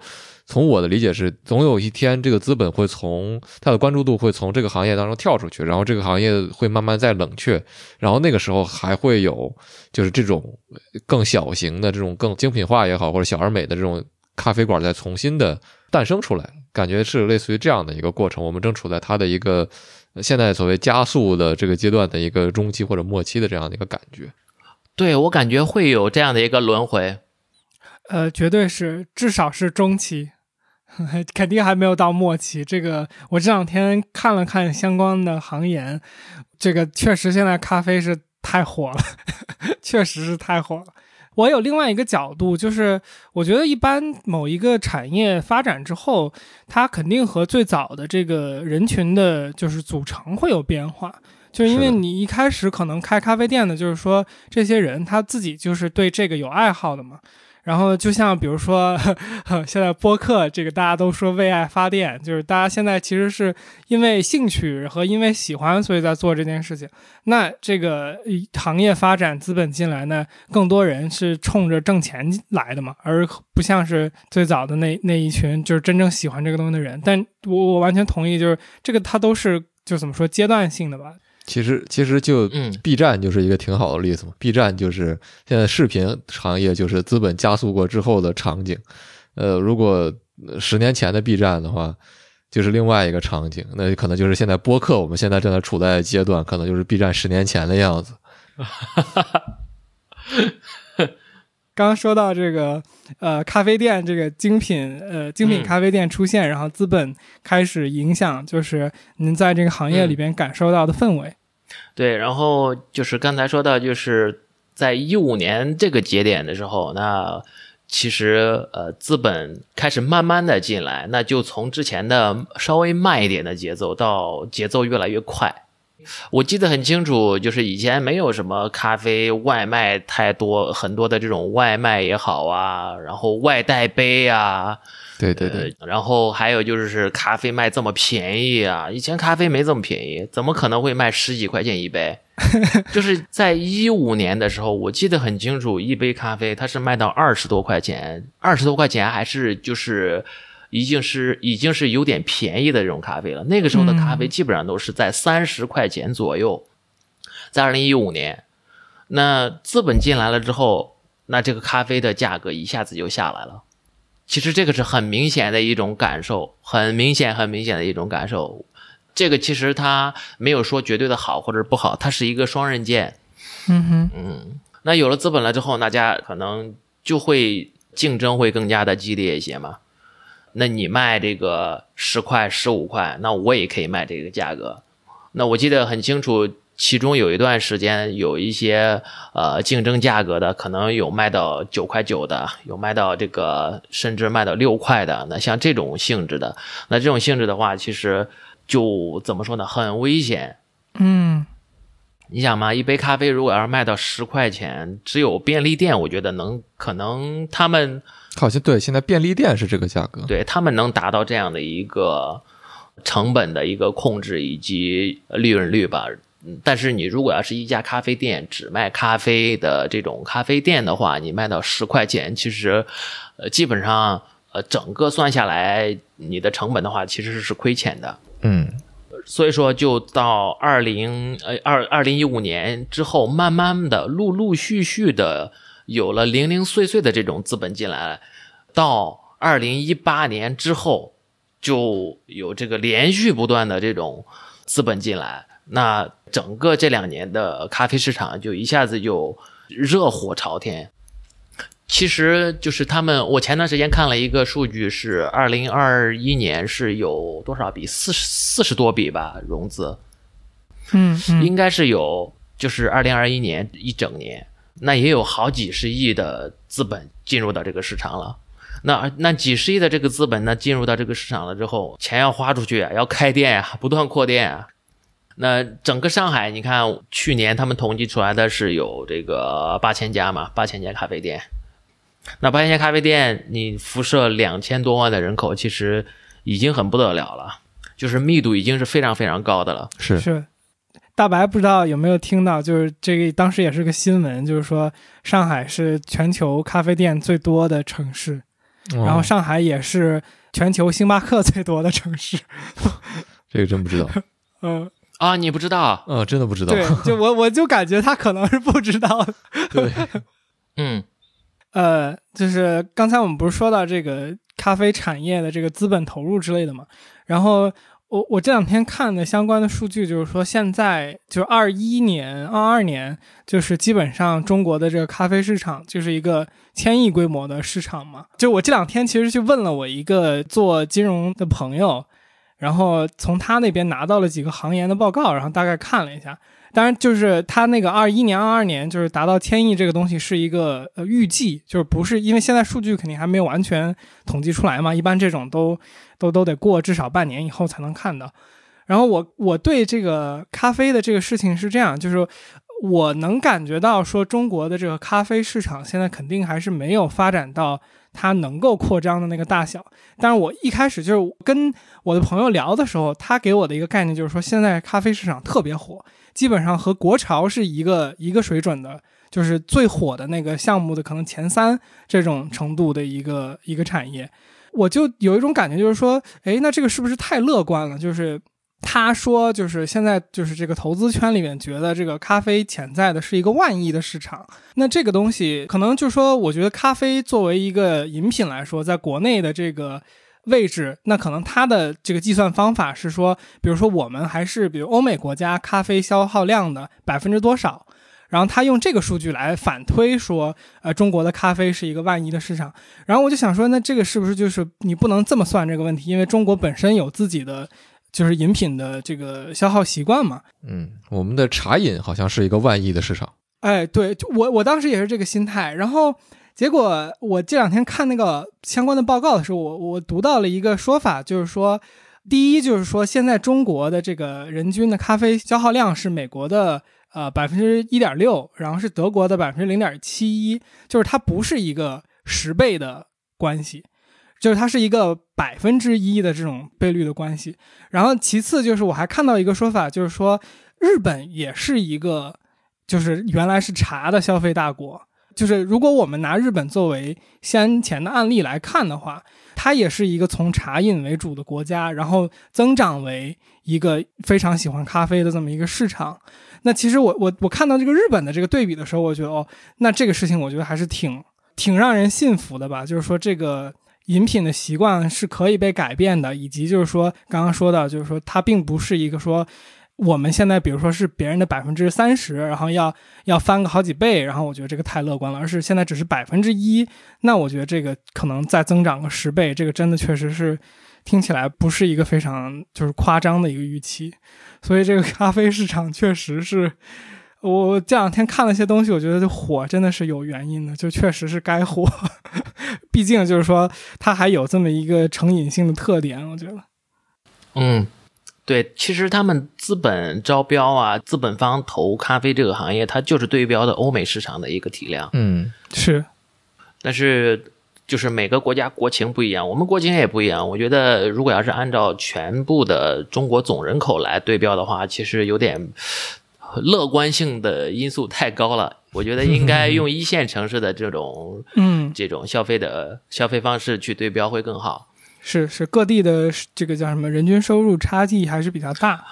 从我的理解是，总有一天这个资本会从它的关注度会从这个行业当中跳出去，然后这个行业会慢慢再冷却，然后那个时候还会有就是这种更小型的这种更精品化也好，或者小而美的这种咖啡馆再重新的诞生出来，感觉是类似于这样的一个过程。我们正处在它的一个呃现在所谓加速的这个阶段的一个中期或者末期的这样的一个感觉。对我感觉会有这样的一个轮回。呃，绝对是，至少是中期，[LAUGHS] 肯定还没有到末期。这个我这两天看了看相关的行研，这个确实现在咖啡是太火了，[LAUGHS] 确实是太火了。我有另外一个角度，就是我觉得一般某一个产业发展之后，它肯定和最早的这个人群的就是组成会有变化。就是因为你一开始可能开咖啡店的，就是说这些人他自己就是对这个有爱好的嘛。然后就像比如说，[LAUGHS] 现在播客这个大家都说为爱发电，就是大家现在其实是因为兴趣和因为喜欢，所以在做这件事情。那这个行业发展资本进来呢，更多人是冲着挣钱来的嘛，而不像是最早的那那一群就是真正喜欢这个东西的人。但我我完全同意，就是这个它都是就怎么说阶段性的吧。其实其实就嗯 B 站就是一个挺好的例子嘛。B 站就是现在视频行业就是资本加速过之后的场景。呃，如果呃十年前的 B 站的话，就是另外一个场景，那可能就是现在播客我们现在正在处在的阶段，可能就是 B 站十年前的样子。刚 [LAUGHS] 刚说到这个，呃，咖啡店这个精品，呃，精品嗯咖啡店出现，然后资本开始影响，就是您在这个行业里边感受到的氛围。对，然后就是刚才说到，就是在一五年这个节点的时候，那其实呃资本开始慢慢的进来，那就从之前的稍微慢一点的节奏到节奏越来越快。我记得很清楚，就是以前没有什么咖啡外卖太多，很多的这种外卖也好啊，然后外带杯啊，对对对，呃然后还有就是咖啡卖这么便宜啊，以前咖啡没这么便宜，怎么可能会卖十几块钱一杯？[LAUGHS] 就是在一五年的时候，我记得很清楚，一杯咖啡它是卖到二十多块钱，二十多块钱还是就是已经是已经是有点便宜的这种咖啡了。那个时候的咖啡基本上都是在三十块钱左右，在二零一五年，那资本进来了之后，那这个咖啡的价格一下子就下来了。其实这个是很明显的一种感受，很明显、很明显的一种感受。这个其实它没有说绝对的好或者不好，它是一个双刃剑。嗯哼，嗯，那有了资本了之后，大家可能就会竞争会更加的激烈一些嘛。那你卖这个十块、十五块，那我也可以卖这个价格。那我记得很清楚，其中有一段时间有一些呃竞争价格的，可能有卖到九块九的，有卖到这个甚至卖到六块的。那像这种性质的，那这种性质的话，其实就怎么说呢，很危险。嗯，你想嘛，一杯咖啡如果要是卖到十块钱，只有便利店，我觉得能可能他们好像对，现在便利店是这个价格。对他们能达到这样的一个成本的一个控制以及利润率吧。嗯但是你如果要是一家咖啡店只卖咖啡的这种咖啡店的话，你卖到十块钱，其实呃基本上呃整个算下来，你的成本的话其实是亏钱的。嗯，所以说，就到二零呃二二零一五年之后，慢慢的陆陆续续的有了零零碎碎的这种资本进来，到二零一八年之后，就有这个连续不断的这种资本进来，那整个这两年的咖啡市场就一下子就热火朝天。其实就是他们，我前段时间看了一个数据，是二零二一年是有多少笔？四十四十多笔吧融资，嗯嗯，应该是有就是二零二一年一整年，那也有好几十亿的资本进入到这个市场了。那那几十亿的这个资本呢，进入到这个市场了之后，钱要花出去啊，要开店啊，不断扩店啊。那整个上海，你看去年他们统计出来的是有这个八千家嘛，八千家咖啡店。那八千家咖啡店，你辐射两千多万的人口，其实已经很不得了了，就是密度已经是非常非常高的了。是是，大白不知道有没有听到，就是这个当时也是个新闻，就是说上海是全球咖啡店最多的城市，然后哦上海也是全球星巴克最多的城市。[LAUGHS] 这个真不知道，嗯，[LAUGHS] 啊，你不知道？嗯，真的不知道。对，就我我就感觉他可能是不知道的。对，[LAUGHS] 嗯呃，就是刚才我们不是说到这个咖啡产业的这个资本投入之类的嘛，然后我我这两天看的相关的数据，就是说现在就是二一年、二二年，就是基本上中国的这个咖啡市场就是一个千亿规模的市场嘛。就我这两天其实去问了我一个做金融的朋友，然后从他那边拿到了几个行研的报告，然后大概看了一下。当然，就是他那个二一年、二二年，就是达到千亿这个东西是一个呃预计，就是不是因为现在数据肯定还没有完全统计出来嘛，一般这种都都都得过至少半年以后才能看到。然后我我对这个咖啡的这个事情是这样，就是我能感觉到说中国的这个咖啡市场现在肯定还是没有发展到它能够扩张的那个大小。但是我一开始就是跟我的朋友聊的时候，他给我的一个概念就是说，现在咖啡市场特别火，基本上和国潮是一个一个水准的，就是最火的那个项目的可能前三这种程度的一个一个产业。我就有一种感觉，就是说，哎，那这个是不是太乐观了？就是他说，就是现在就是这个投资圈里面觉得这个咖啡潜在的是一个万亿的市场。那这个东西可能就是说，我觉得咖啡作为一个饮品来说，在国内的这个位置，那可能它的这个计算方法是说，比如说我们还是比如欧美国家咖啡消耗量的百分之多少，然后他用这个数据来反推说，呃，中国的咖啡是一个万亿的市场。然后我就想说，那这个是不是就是你不能这么算这个问题？因为中国本身有自己的就是饮品的这个消耗习惯嘛。嗯，我们的茶饮好像是一个万亿的市场。哎，对，就我我当时也是这个心态，然后结果我这两天看那个相关的报告的时候，我我读到了一个说法，就是说，第一就是说现在中国的这个人均的咖啡消耗量是美国的呃百分之一点六，然后是德国的百分之零点七一，就是它不是一个十倍的关系。就是它是一个百分之一的这种倍率的关系，然后其次就是我还看到一个说法，就是说日本也是一个就是原来是茶的消费大国，就是如果我们拿日本作为先前的案例来看的话，它也是一个从茶饮为主的国家，然后增长为一个非常喜欢咖啡的这么一个市场。那其实我我我看到这个日本的这个对比的时候，我觉得哦，那这个事情我觉得还是挺挺让人信服的吧，就是说这个。饮品的习惯是可以被改变的，以及就是说刚刚说到，就是说它并不是一个说我们现在比如说是别人的百分之三十，然后要要翻个好几倍，然后我觉得这个太乐观了，而是现在只是百分之一，那我觉得这个可能再增长个十倍，这个真的确实是听起来不是一个非常就是夸张的一个预期，所以这个咖啡市场确实是。我这两天看了些东西，我觉得火真的是有原因的，就确实是该火。[LAUGHS] 毕竟就是说，它还有这么一个成瘾性的特点，我觉得。嗯，对，其实他们资本招标啊，资本方投咖啡这个行业，它就是对标的欧美市场的一个体量。嗯，是，但是就是每个国家国情不一样，我们国情也不一样。我觉得如果要是按照全部的中国总人口来对标的话，其实有点乐观性的因素太高了。我觉得应该用一线城市的这种嗯，这种消费的消费方式去对标会更好。是是，各地的这个叫什么人均收入差距还是比较大。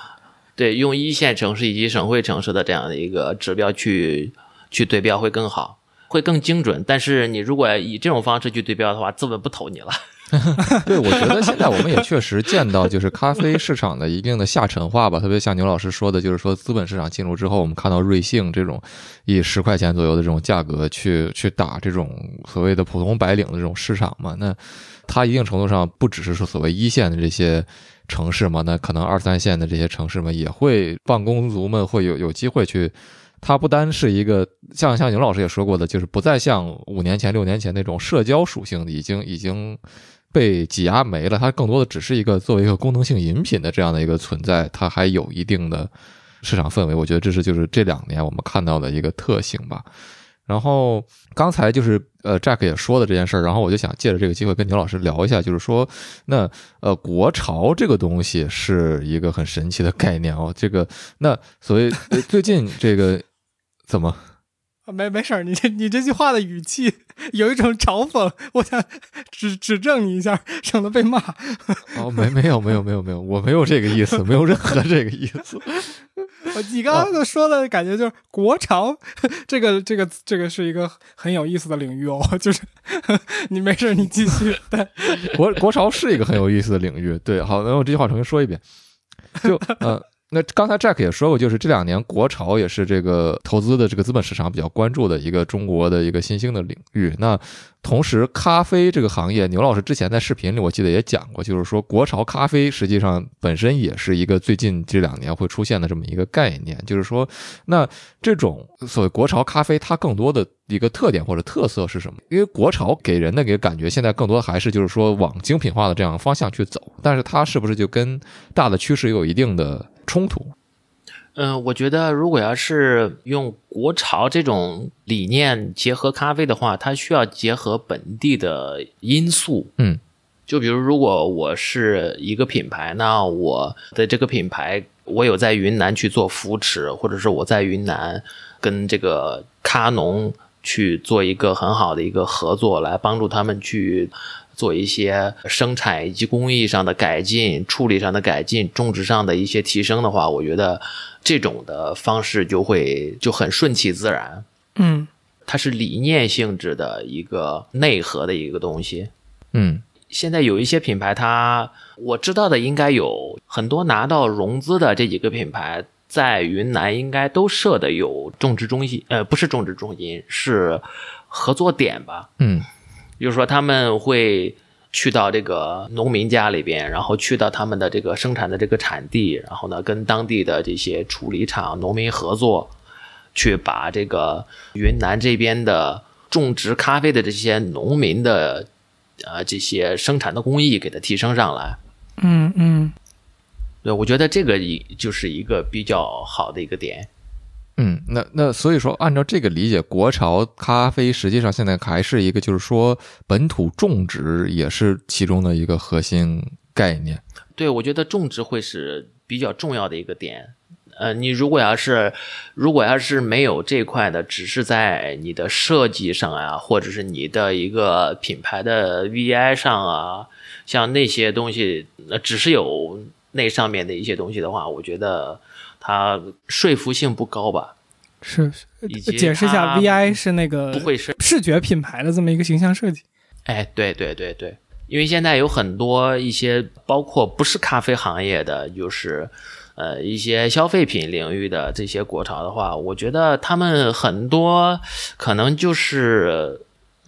对，用一线城市以及省会城市的这样的一个指标去去对标会更好，会更精准。但是你如果以这种方式去对标的话，资本不投你了。[LAUGHS] 对，我觉得现在我们也确实见到，就是咖啡市场的一定的下沉化吧。特别像牛老师说的，就是说资本市场进入之后，我们看到瑞幸这种以十块钱左右的这种价格去去打这种所谓的普通白领的这种市场嘛。那它一定程度上不只是说所谓一线的这些城市嘛，那可能二三线的这些城市嘛，也会办公族们会有有机会去它不单是一个像像牛老师也说过的，就是不再像五年前、六年前那种社交属性，已经已经被挤压没了。它更多的只是一个作为一个功能性饮品的这样的一个存在，它还有一定的市场氛围。我觉得这是就是这两年我们看到的一个特性吧。然后刚才就是呃，Jack 也说的这件事儿，然后我就想借着这个机会跟牛老师聊一下，就是说，那呃，国潮这个东西是一个很神奇的概念哦。这个那所谓最近这个怎么？没没事儿，你这你这句话的语气有一种嘲讽，我想指指正你一下，省得被骂。哦，没没有没有没有没有，我没有这个意思，没有任何这个意思。[LAUGHS] 你刚刚说的感觉就是国潮，这个这个这个是一个很有意思的领域哦。[LAUGHS] 就是你没事，你继续。[LAUGHS] 对，国国潮是一个很有意思的领域。对，好，那我这句话重新说一遍。就呃。那刚才 Jack 也说过，就是这两年国潮也是这个投资的这个资本市场比较关注的一个中国的一个新兴的领域。那同时，咖啡这个行业，牛老师之前在视频里我记得也讲过，就是说国潮咖啡实际上本身也是一个最近这两年会出现的这么一个概念。就是说，那这种所谓国潮咖啡，它更多的一个特点或者特色是什么？因为国潮给人的给感觉，现在更多还是就是说往精品化的这样方向去走，但是它是不是就跟大的趋势有一定的？冲突，嗯，我觉得如果要是用国潮这种理念结合咖啡的话，它需要结合本地的因素，嗯，就比如如果我是一个品牌，那我的这个品牌，我有在云南去做扶持，或者是我在云南跟这个咖农去做一个很好的一个合作，来帮助他们去。做一些生产以及工艺上的改进、处理上的改进、种植上的一些提升的话，我觉得这种的方式就会就很顺其自然。嗯，它是理念性质的一个内核的一个东西。嗯，现在有一些品牌，它我知道的应该有很多拿到融资的这几个品牌，在云南应该都设的有种植中心，呃，不是种植中心，是合作点吧？嗯。就是说，他们会去到这个农民家里边，然后去到他们的这个生产的这个产地，然后呢，跟当地的这些处理厂、农民合作，去把这个云南这边的种植咖啡的这些农民的，呃，这些生产的工艺给它提升上来。嗯嗯，对，我觉得这个一就是一个比较好的一个点。那那所以说，按照这个理解，国潮咖啡实际上现在还是一个，就是说本土种植也是其中的一个核心概念。对，我觉得种植会是比较重要的一个点。呃，你如果要是如果要是没有这块的，只是在你的设计上啊，或者是你的一个品牌的 VI 上啊，像那些东西，那只是有那上面的一些东西的话，我觉得。它说服性不高吧？是，解释一下，VI 是那个不会是视觉品牌的这么一个形象设计。哎，对对对对，因为现在有很多一些包括不是咖啡行业的，就是呃一些消费品领域的这些国潮的话，我觉得他们很多可能就是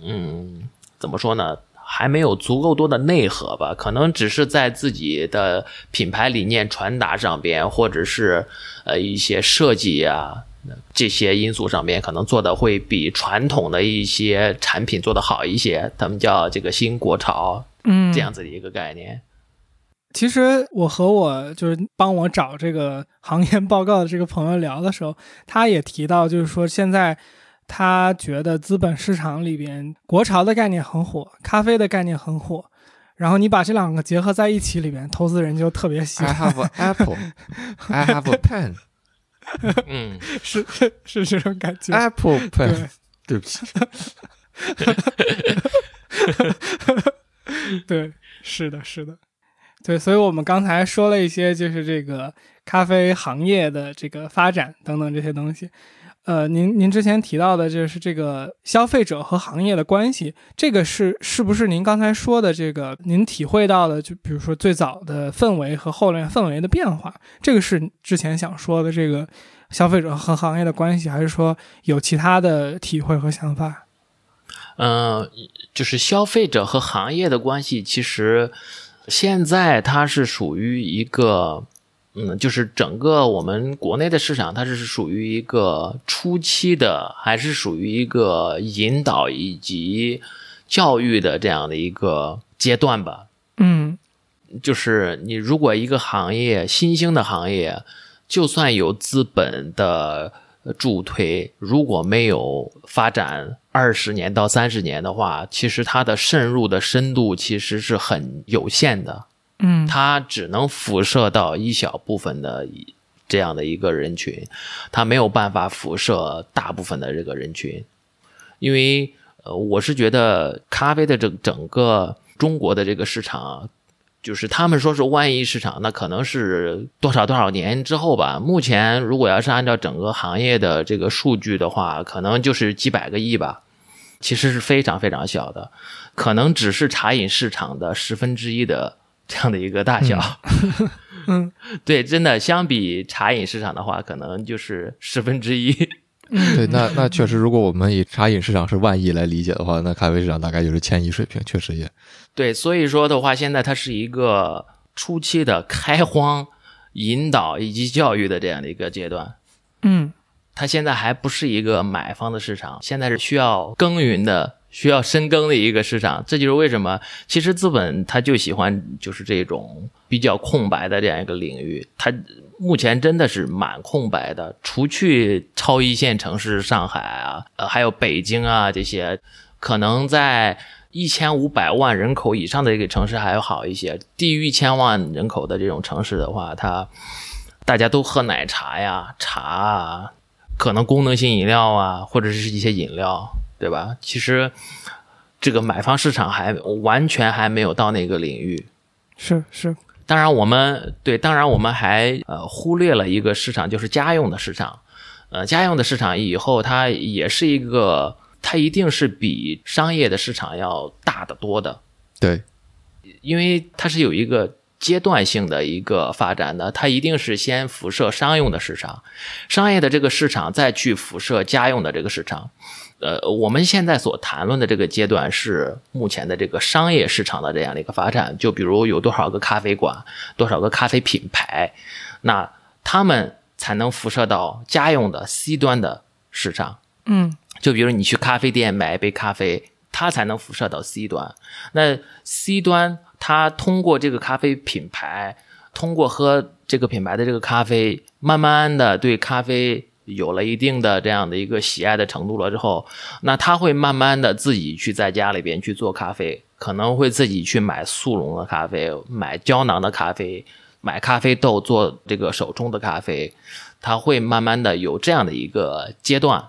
嗯，怎么说呢？还没有足够多的内核吧，可能只是在自己的品牌理念传达上边，或者是呃一些设计啊这些因素上面，可能做的会比传统的一些产品做的好一些。他们叫这个新国潮，嗯，这样子的一个概念。其实我和我就是帮我找这个行业报告的这个朋友聊的时候，他也提到，就是说现在。他觉得资本市场里边国潮的概念很火，咖啡的概念很火，然后你把这两个结合在一起里边，投资人就特别喜欢。I have an apple, I have a pen。嗯，是是这种感觉。Apple pen，对不起。[LAUGHS] 对，是的，是的，对，所以我们刚才说了一些，就是这个咖啡行业的这个发展等等这些东西。呃，您您之前提到的就是这个消费者和行业的关系，这个是是不是您刚才说的这个您体会到的？就比如说最早的氛围和后面氛围的变化，这个是之前想说的这个消费者和行业的关系，还是说有其他的体会和想法？嗯，就是消费者和行业的关系，其实现在它是属于一个嗯，就是整个我们国内的市场，它是属于一个初期的，还是属于一个引导以及教育的这样的一个阶段吧。嗯就是你如果一个行业新兴的行业，就算有资本的助推，如果没有发展二十年到三十年的话，其实它的渗入的深度其实是很有限的。嗯它只能辐射到一小部分的这样的一个人群，它没有办法辐射大部分的这个人群，因为呃，我是觉得咖啡的这整个中国的这个市场，就是他们说是万亿市场，那可能是多少多少年之后吧。目前如果要是按照整个行业的这个数据的话，可能就是几百个亿吧。其实是非常非常小的，可能只是茶饮市场的十分之一的这样的一个大小。嗯 [LAUGHS] 对，真的相比茶饮市场的话，可能就是十分之一。对，那那确实，如果我们以茶饮市场是万亿来理解的话，那咖啡市场大概就是千亿水平，确实也对，所以说的话，现在它是一个初期的开荒、引导以及教育的这样的一个阶段。嗯它现在还不是一个买方的市场，现在是需要耕耘的、需要深耕的一个市场。这就是为什么，其实资本它就喜欢就是这种比较空白的这样一个领域。它目前真的是蛮空白的，除去超一线城市上海啊，呃，还有北京啊这些，可能在一千五百万人口以上的一个城市还要好一些。低于一千万人口的这种城市的话，它大家都喝奶茶呀、茶啊，可能功能性饮料啊，或者是一些饮料，对吧？其实这个买方市场还完全还没有到那个领域。是是当然，我们对，当然我们还呃忽略了一个市场，就是家用的市场。呃，家用的市场以后它也是一个，它一定是比商业的市场要大得多的。对，因为它是有一个阶段性的一个发展的，它一定是先辐射商用的市场，商业的这个市场再去辐射家用的这个市场。呃，我们现在所谈论的这个阶段是目前的这个商业市场的这样的一个发展，就比如有多少个咖啡馆，多少个咖啡品牌，那他们才能辐射到家用的 C 端的市场。嗯就比如你去咖啡店买一杯咖啡，它才能辐射到 C 端。那 C 端它通过这个咖啡品牌，通过喝这个品牌的这个咖啡，慢慢的对咖啡有了一定的这样的一个喜爱的程度了之后，那他会慢慢的自己去在家里边去做咖啡，可能会自己去买速溶的咖啡，买胶囊的咖啡，买咖啡豆做这个手冲的咖啡，他会慢慢的有这样的一个阶段。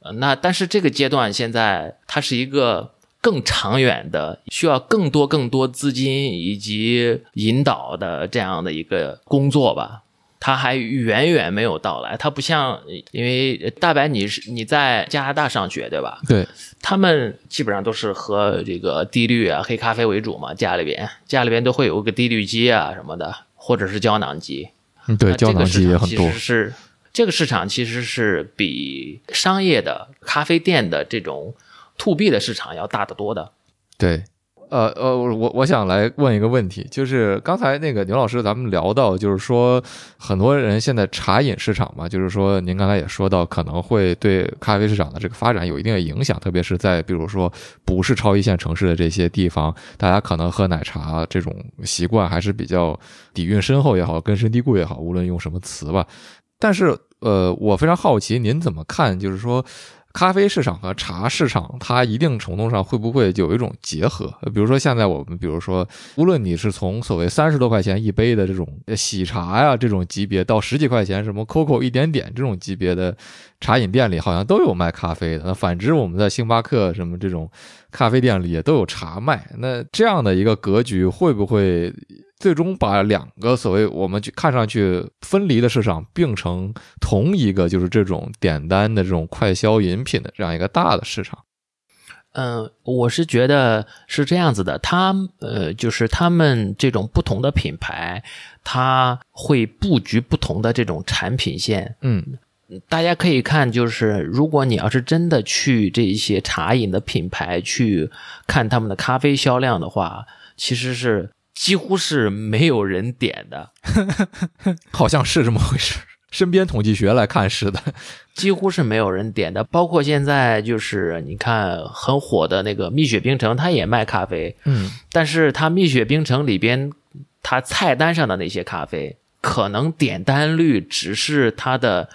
呃，那但是这个阶段现在它是一个更长远的，需要更多更多资金以及引导的这样的一个工作吧。它还远远没有到来，它不像，因为大白你是你在加拿大上学对吧？对，他们基本上都是喝这个低滤啊、黑咖啡为主嘛，家里边家里边都会有个低滤机啊什么的，或者是胶囊机。嗯对，胶囊机也很多其实，是这个市场其实是比商业的咖啡店的这种 to B 的市场要大得多的。对。呃呃，我我想来问一个问题，就是刚才那个牛老师咱们聊到，就是说很多人现在茶饮市场嘛，就是说您刚才也说到，可能会对咖啡市场的这个发展有一定的影响，特别是在比如说不是超一线城市的这些地方，大家可能喝奶茶这种习惯还是比较底蕴深厚也好，根深蒂固也好，无论用什么词吧。但是呃，我非常好奇您怎么看，就是说。咖啡市场和茶市场，它一定程度上会不会有一种结合？比如说现在我们，比如说，无论你是从所谓三十多块钱一杯的这种喜茶呀这种级别，到十几块钱什么 COCO 一点点这种级别的茶饮店里，好像都有卖咖啡的。那反之，我们在星巴克什么这种咖啡店里也都有茶卖。那这样的一个格局，会不会最终把两个所谓我们去看上去分离的市场并成同一个，就是这种点单的这种快消饮品的这样一个大的市场。嗯，我是觉得是这样子的，他呃，就是他们这种不同的品牌，它会布局不同的这种产品线。嗯大家可以看，就是如果你要是真的去这些茶饮的品牌去看他们的咖啡销量的话，其实是几乎是没有人点的，[LAUGHS] 好像是这么回事。身边统计学来看是的，几乎是没有人点的。包括现在就是你看很火的那个蜜雪冰城，它也卖咖啡，嗯，但是它蜜雪冰城里边，它菜单上的那些咖啡，可能点单率只是它的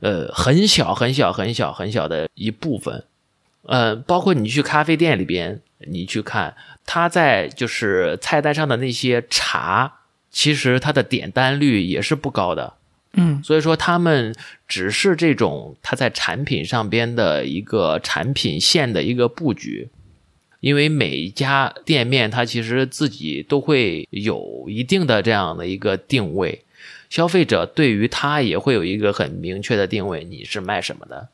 呃很小很小很小很小的一部分。呃，包括你去咖啡店里边，你去看，他在就是菜单上的那些茶，其实它的点单率也是不高的。嗯所以说，他们只是这种它在产品上边的一个产品线的一个布局，因为每一家店面它其实自己都会有一定的这样的一个定位，消费者对于它也会有一个很明确的定位，你是卖什么的。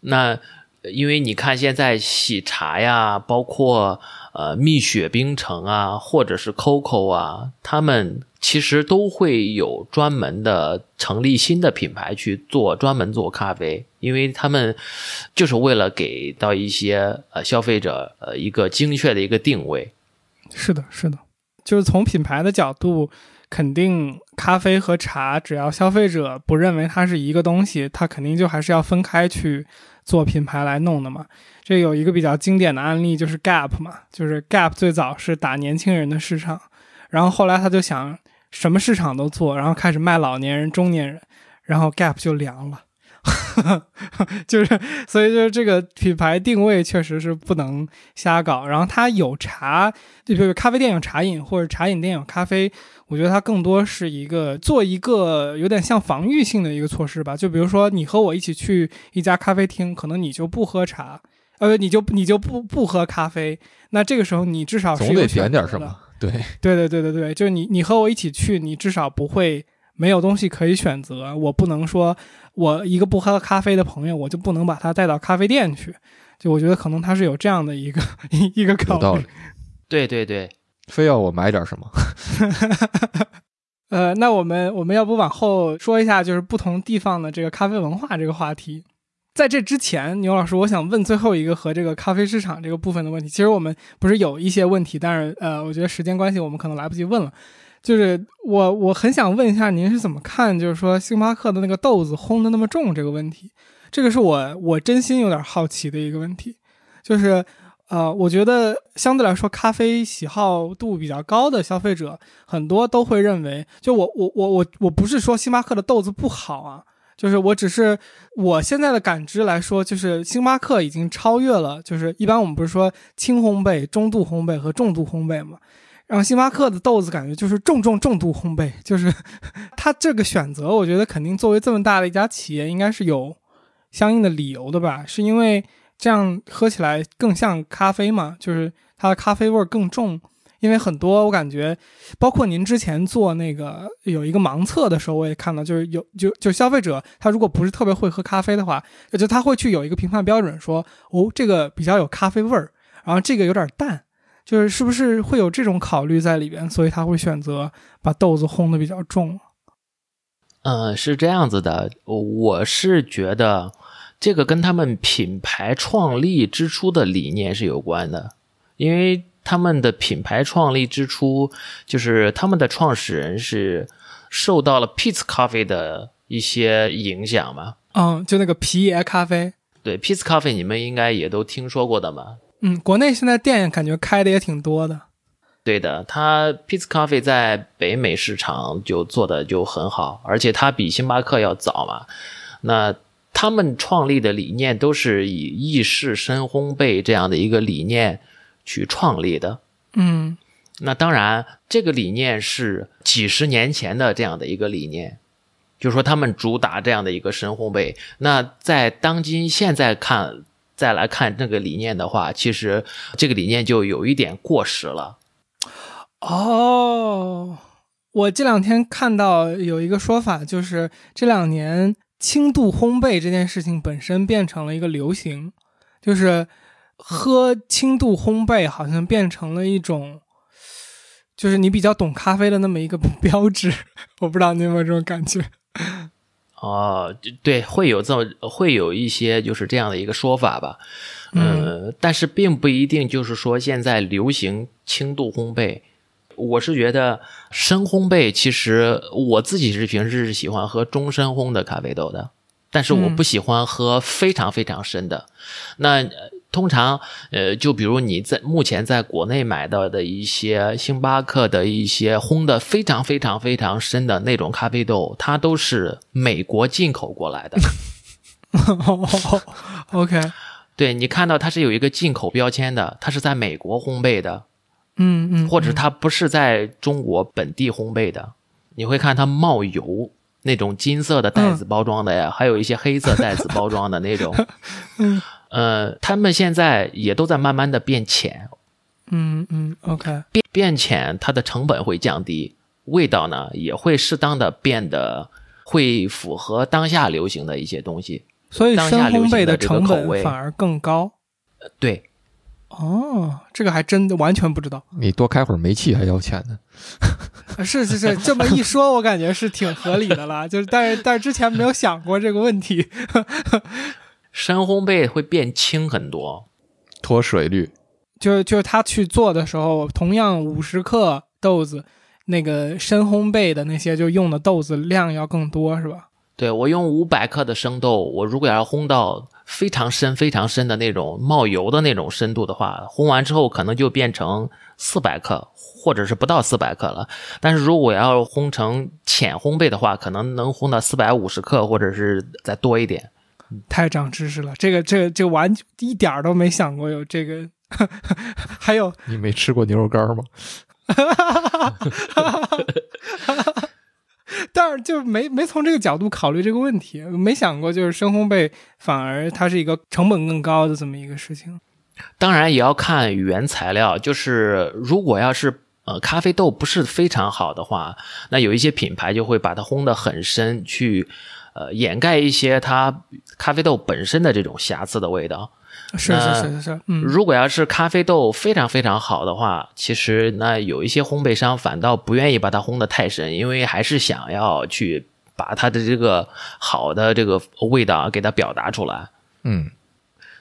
那因为你看现在喜茶呀，包括呃蜜雪冰城啊，或者是 COCO 啊，他们其实都会有专门的成立新的品牌去做专门做咖啡，因为他们就是为了给到一些呃消费者呃一个精确的一个定位。是的，是的，就是从品牌的角度，肯定咖啡和茶，只要消费者不认为它是一个东西，它肯定就还是要分开去做品牌来弄的嘛。这有一个比较经典的案例就是 Gap 嘛，就是 Gap 最早是打年轻人的市场，然后后来他就想什么市场都做，然后开始卖老年人、中年人，然后 Gap 就凉了。[LAUGHS] 就是，所以就是这个品牌定位确实是不能瞎搞。然后它有茶，就比如咖啡店有茶饮，或者茶饮店有咖啡，我觉得它更多是一个做一个有点像防御性的一个措施吧。就比如说你和我一起去一家咖啡厅，可能你就不喝茶，呃，你就你就不不喝咖啡，那这个时候你至少是总得选点什么。[LAUGHS] 对，对对对对对，就是你你和我一起去，你至少不会没有东西可以选择。我不能说我一个不喝咖啡的朋友，我就不能把他带到咖啡店去。就我觉得可能他是有这样的一个 [LAUGHS] 一个考虑道理。。对对对，非要我买点什么？[LAUGHS] 呃，那我们我们要不往后说一下，就是不同地方的这个咖啡文化这个话题。在这之前，牛老师，我想问最后一个和这个咖啡市场这个部分的问题。其实我们不是有一些问题，但是呃，我觉得时间关系，我们可能来不及问了。就是我我很想问一下，您是怎么看，就是说星巴克的那个豆子烘的那么重这个问题？这个是我我真心有点好奇的一个问题。就是呃，我觉得相对来说，咖啡喜好度比较高的消费者，很多都会认为，就我我我我我不是说星巴克的豆子不好啊，就是我只是我现在的感知来说，就是星巴克已经超越了，就是一般我们不是说轻烘焙、中度烘焙和重度烘焙嘛。然后星巴克的豆子感觉就是重重重度烘焙，就是 [LAUGHS] 它这个选择，我觉得肯定作为这么大的一家企业，应该是有相应的理由的吧？是因为这样喝起来更像咖啡嘛？就是它的咖啡味儿更重。因为很多我感觉，包括您之前做那个有一个盲测的时候，我也看到，就是有就就消费者他如果不是特别会喝咖啡的话，就他会去有一个评判标准说，哦，这个比较有咖啡味儿，然后这个有点淡，就是是不是会有这种考虑在里边，所以他会选择把豆子烘的比较重。嗯，是这样子的，我是觉得这个跟他们品牌创立之初的理念是有关的，因为他们的品牌创立之初，就是他们的创始人是受到了 Peet's Coffee 的一些影响嘛。嗯，就那个皮爷咖啡，对，Peet's Coffee 你们应该也都听说过的嘛。嗯，国内现在店感觉开的也挺多的。对的，它 Peet's Coffee 在北美市场就做的就很好，而且它比星巴克要早嘛。那他们创立的理念都是以意式深烘焙这样的一个理念去创立的。嗯那当然，这个理念是几十年前的这样的一个理念，就是说他们主打这样的一个深烘焙。那在当今现在看，再来看这个理念的话，其实这个理念就有一点过时了。哦，我这两天看到有一个说法，就是这两年轻度烘焙这件事情本身变成了一个流行，就是喝轻度烘焙好像变成了一种，就是你比较懂咖啡的那么一个 [LAUGHS] 标志。我不知道你有没有这种感觉？哦，对，会有这么会有一些就是这样的一个说法吧，嗯呃，但是并不一定就是说现在流行轻度烘焙。我是觉得深烘焙，其实我自己是平时是喜欢喝中深烘的咖啡豆的，但是我不喜欢喝非常非常深的。那呃通常呃，就比如你在目前在国内买到的一些星巴克的一些烘的非常非常非常深的那种咖啡豆，它都是美国进口过来的。[LAUGHS] OK，对你看到它是有一个进口标签的，它是在美国烘焙的。嗯嗯，或者它不是在中国本地烘焙的，你会看它冒油那种金色的袋子包装的呀，还有一些黑色袋子包装的那种。[LAUGHS] 嗯，呃，他们现在也都在慢慢的变浅，嗯嗯，OK，变变浅，它的成本会降低，味道呢也会适当的变得会符合当下流行的一些东西。所以深当下烘焙的成本反而更高。对，哦，这个还真的完全不知道。你多开会儿煤气还要钱呢。啊是是是，这么一说，我感觉是挺合理的了。就是，但是但是之前没有想过这个问题。深烘焙会变轻很多。脱水率，就是就是他去做的时候，同样五十克豆子，那个深烘焙的那些就用的豆子量要更多，是吧？对我用五百克的生豆，我如果要烘到非常深、非常深的那种冒油的那种深度的话，烘完之后可能就变成四百克，或者是不到四百克了。但是如果要烘成浅烘焙的话，可能能烘到四百五十克，或者是再多一点。太长知识了，这个这个这个完一点儿都没想过有这个。[LAUGHS] 还有，你没吃过牛肉干吗？[LAUGHS] 但是就没没从这个角度考虑这个问题，没想过就是深烘焙反而它是一个成本更高的这么一个事情。当然也要看原材料，就是如果要是呃咖啡豆不是非常好的话，那有一些品牌就会把它烘得很深，去呃掩盖一些它咖啡豆本身的这种瑕疵的味道。是是是是是，嗯，如果要是咖啡豆非常非常好的话，其实那有一些烘焙商反倒不愿意把它烘得太深，因为还是想要去把它的这个好的这个味道给它表达出来。嗯，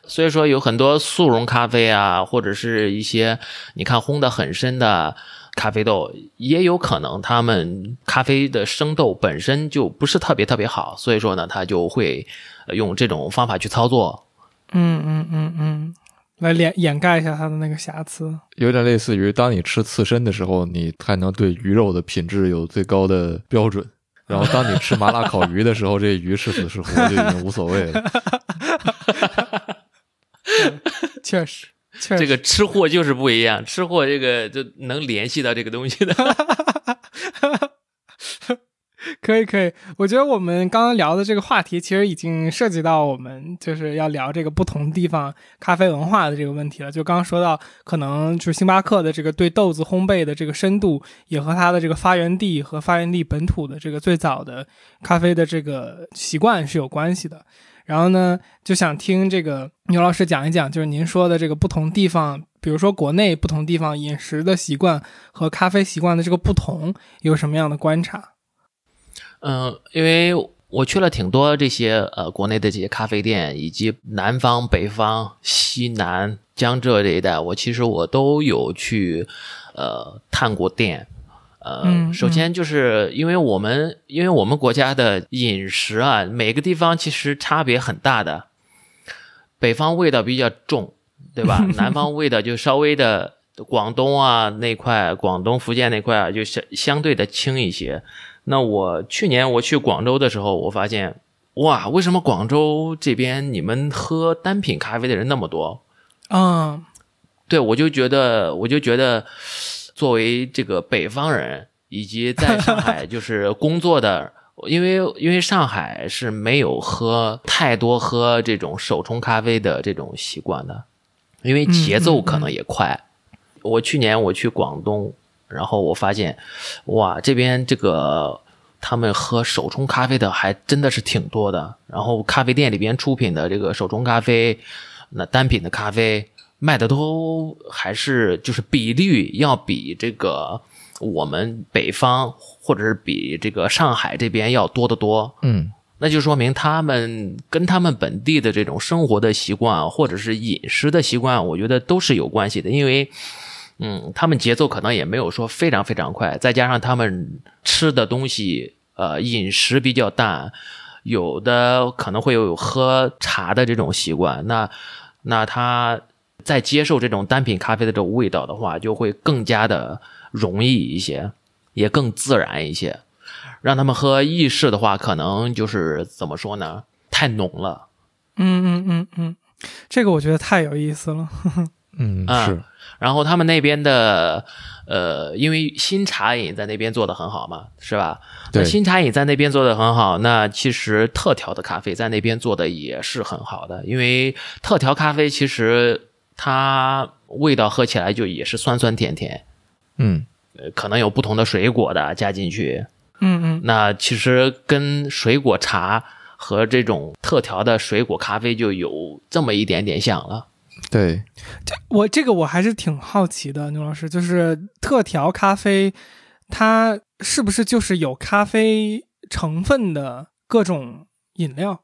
所以说有很多速溶咖啡啊，或者是一些你看烘得很深的咖啡豆，也有可能他们咖啡的生豆本身就不是特别特别好，所以说呢，他就会呃用这种方法去操作。嗯嗯嗯嗯，来掩掩盖一下它的那个瑕疵。有点类似于当你吃刺身的时候，你才能对鱼肉的品质有最高的标准。然后当你吃麻辣烤鱼的时候，这鱼是死是活就已经无所谓了。[LAUGHS] 确实，这个吃货就是不一样，吃货这个就能联系到这个东西的。[LAUGHS] 可以可以，我觉得我们刚刚聊的这个话题，其实已经涉及到我们就是要聊这个不同地方咖啡文化的这个问题了。就刚刚说到，可能就是星巴克的这个对豆子烘焙的这个深度，也和它的这个发源地和发源地本土的这个最早的咖啡的这个习惯是有关系的。然后呢，就想听这个牛老师讲一讲，就是您说的这个不同地方，比如说国内不同地方饮食的习惯和咖啡习惯的这个不同，有什么样的观察？嗯，因为我去了挺多这些呃国内的这些咖啡店，以及南方、北方、西南、江浙这一带，我其实我都有去呃探过店。呃，嗯首先就是因为我们因为我们国家的饮食啊，每个地方其实差别很大的。北方味道比较重，对吧？[LAUGHS] 南方味道就稍微的，广东啊那块，广东、福建那块啊，就相相对的轻一些。那我去年我去广州的时候，我发现，哇，为什么广州这边你们喝单品咖啡的人那么多？嗯对我就觉得，我就觉得，作为这个北方人，以及在上海就是工作的，[LAUGHS] 因为因为上海是没有喝太多喝这种手冲咖啡的这种习惯的，因为节奏可能也快。我去年我去广东，然后我发现，哇，这边这个他们喝手冲咖啡的还真的是挺多的。然后咖啡店里边出品的这个手冲咖啡，那单品的咖啡卖的都还是就是比率要比这个我们北方或者是比这个上海这边要多得多。嗯，那就说明他们跟他们本地的这种生活的习惯，或者是饮食的习惯，我觉得都是有关系的。因为嗯，他们节奏可能也没有说非常非常快，再加上他们吃的东西，呃，饮食比较淡，有的可能会有喝茶的这种习惯，那那他在接受这种单品咖啡的这种味道的话，就会更加的容易一些，也更自然一些。让他们喝意式的话，可能就是怎么说呢？太浓了。嗯嗯嗯嗯，这个我觉得太有意思了。嗯，啊是，然后他们那边的，呃，因为新茶饮在那边做的很好嘛，是吧？对那新茶饮在那边做的很好，那其实特调的咖啡在那边做的也是很好的，因为特调咖啡其实它味道喝起来就也是酸酸甜甜，嗯，呃可能有不同的水果的加进去，嗯嗯。那其实跟水果茶和这种特调的水果咖啡就有这么一点点像了。对，我这个我还是挺好奇的，牛老师，就是特调咖啡，它是不是就是有咖啡成分的各种饮料？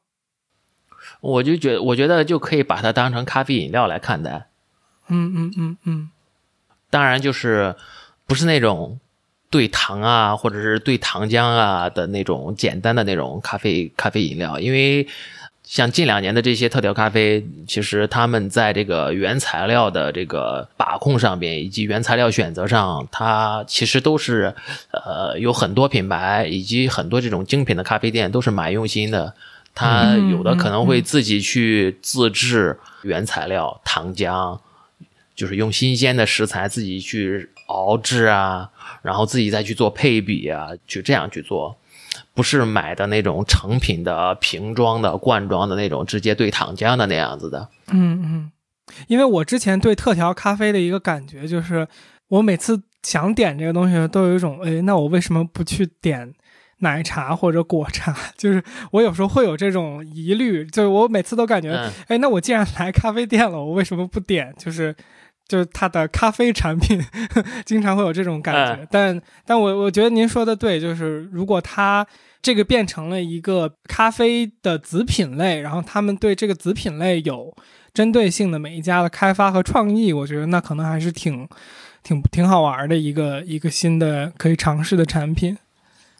我就觉我觉得就可以把它当成咖啡饮料来看待。嗯嗯嗯嗯当然就是不是那种兑糖啊，或者是兑糖浆啊的那种简单的那种咖啡咖啡饮料，因为像近两年的这些特调咖啡，其实他们在这个原材料的这个把控上边，以及原材料选择上，它其实都是呃有很多品牌以及很多这种精品的咖啡店都是蛮用心的。它嗯有的可能会嗯自己去自制原材料糖浆，就是用新鲜的食材自己去熬制啊，然后自己再去做配比啊，去这样去做，不是买的那种成品的瓶装的罐装的那种直接兑糖浆的那样子的。嗯嗯，因为我之前对特调咖啡的一个感觉就是，我每次想点这个东西，都有一种，哎，那我为什么不去点？奶茶或者果茶，[LAUGHS] 就是我有时候会有这种疑虑，就是我每次都感觉，嗯哎，那我既然来咖啡店了，我为什么不点？就是就是它的咖啡产品，[LAUGHS] 经常会有这种感觉。嗯但但我我觉得您说的对，就是如果它这个变成了一个咖啡的子品类，然后他们对这个子品类有针对性的每一家的开发和创意，我觉得那可能还是挺挺挺好玩的一个一个新的可以尝试的产品。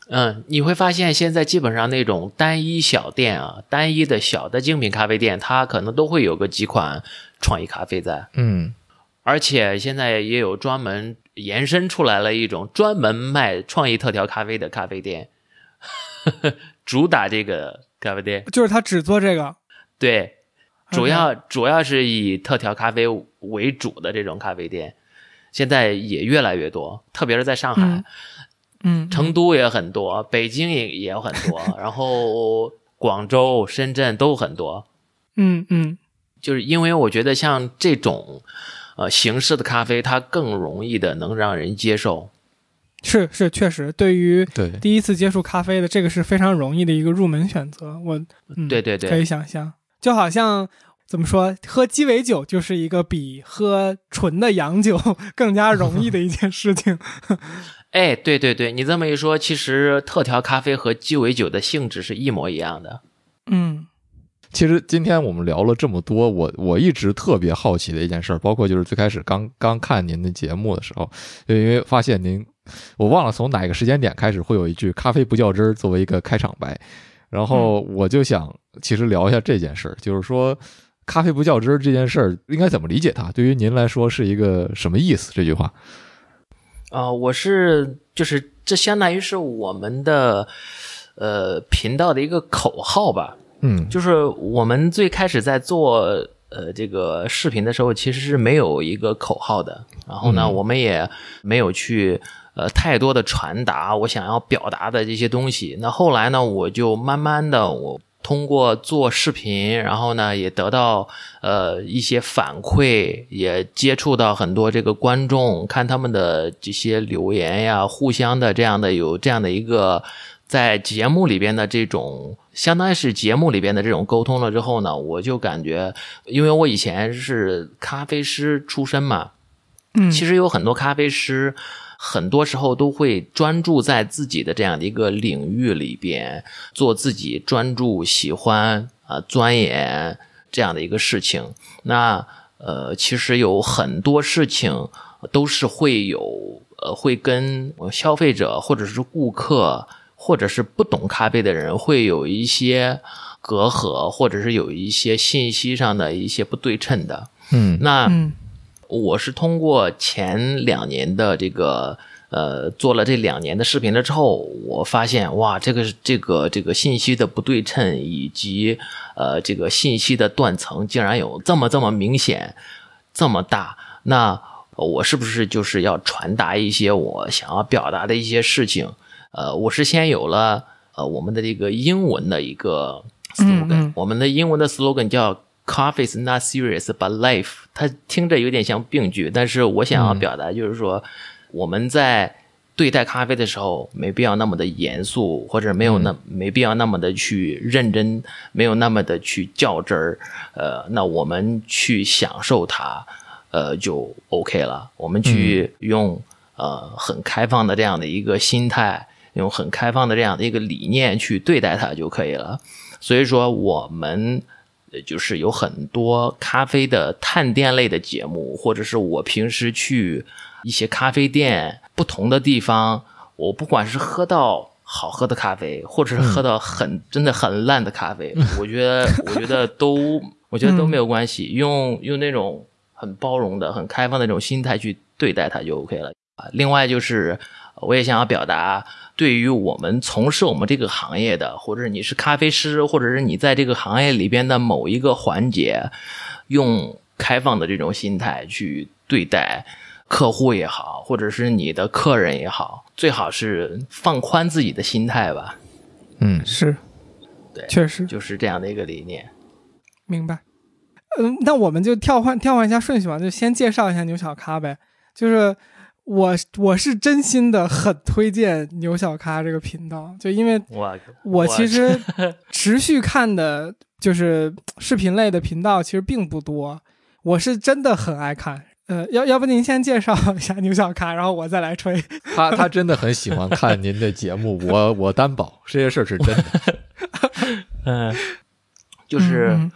嗯，你会发现现在基本上那种单一小店啊，单一的小的精品咖啡店，它可能都会有个几款创意咖啡在。嗯，而且现在也有专门延伸出来了一种专门卖创意特调咖啡的咖啡店，[LAUGHS] 主打这个咖啡店。就是他只做这个，对，主要主要是以特调咖啡为主的这种咖啡店，现在也越来越多，特别是在上海、嗯嗯，成都也很多，北京也也有很多，[LAUGHS] 然后广州、深圳都很多。嗯嗯就是因为我觉得像这种呃形式的咖啡，它更容易的能让人接受。是是，确实，对于对，第一次接触咖啡的，这个是非常容易的一个入门选择。我，嗯、对对对可以想象，就好像怎么说，喝鸡尾酒就是一个比喝纯的洋酒 [LAUGHS] 更加容易的一件事情。[LAUGHS] 哎，对对对，你这么一说，其实特调咖啡和鸡尾酒的性质是一模一样的。嗯其实今天我们聊了这么多，我我一直特别好奇的一件事儿，包括就是最开始刚刚看您的节目的时候，就因为发现您，我忘了从哪个时间点开始会有一句“咖啡不较真儿”作为一个开场白，然后我就想其实聊一下这件事儿，就是说咖啡不较真儿这件事儿应该怎么理解它？对于您来说是一个什么意思？这句话？啊、我是就是这相当于是我们的呃频道的一个口号吧。嗯，就是我们最开始在做呃这个视频的时候，其实是没有一个口号的。然后呢，嗯我们也没有去呃太多的传达我想要表达的这些东西。那后来呢，我就慢慢的我。通过做视频，然后呢，也得到呃一些反馈，也接触到很多这个观众，看他们的这些留言呀，互相的这样的有这样的一个在节目里边的这种，相当于是节目里边的这种沟通了之后呢，我就感觉，因为我以前是咖啡师出身嘛，嗯，其实有很多咖啡师，很多时候都会专注在自己的这样的一个领域里边，做自己专注、喜欢啊、钻研这样的一个事情。那呃，其实有很多事情，都是会有呃，会跟消费者或者是顾客，或者是不懂咖啡的人会有一些隔阂，或者是有一些信息上的一些不对称的。嗯那嗯我是通过前两年的这个呃做了这两年的视频了之后，我发现哇，这个这个这个信息的不对称以及呃这个信息的断层竟然有这么这么明显，这么大，那我是不是就是要传达一些我想要表达的一些事情？呃，我是先有了呃我们的这个英文的一个 slogan，、嗯嗯我们的英文的 slogan 叫 Coffee is not serious but life，它听着有点像病句，但是我想要表达就是说，我们在对待咖啡的时候，没必要那么的严肃，或者没有那、没必要那么的去认真，没有那么的去较真儿。呃，那我们去享受它，呃，就 OK 了。我们去用、呃很开放的这样的一个心态，用很开放的这样的一个理念去对待它就可以了。所以说，我们呃就是有很多咖啡的探店类的节目，或者是我平时去一些咖啡店不同的地方，我不管是喝到好喝的咖啡，或者是喝到很、真的很烂的咖啡，我觉得我觉得都 [LAUGHS] 我觉得都没有关系，用用那种很包容的、很开放的那种心态去对待它就 OK 了。啊，另外就是我也想要表达，对于我们从事我们这个行业的，或者你是咖啡师，或者是你在这个行业里边的某一个环节，用开放的这种心态去对待客户也好，或者是你的客人也好，最好是放宽自己的心态吧，嗯是，对确实就是这样的一个理念。明白。嗯，那我们就跳换跳换一下顺序吧，就先介绍一下牛小咖呗。就是我我是真心的很推荐牛小咖这个频道，就因为我我其实 [LAUGHS] 持续看的就是视频类的频道，其实并不多。我是真的很爱看。呃，要要不您先介绍一下牛小咖，然后我再来吹。他他真的很喜欢看您的节目，我我担保这些事儿是真的。[LAUGHS] 嗯，就是。嗯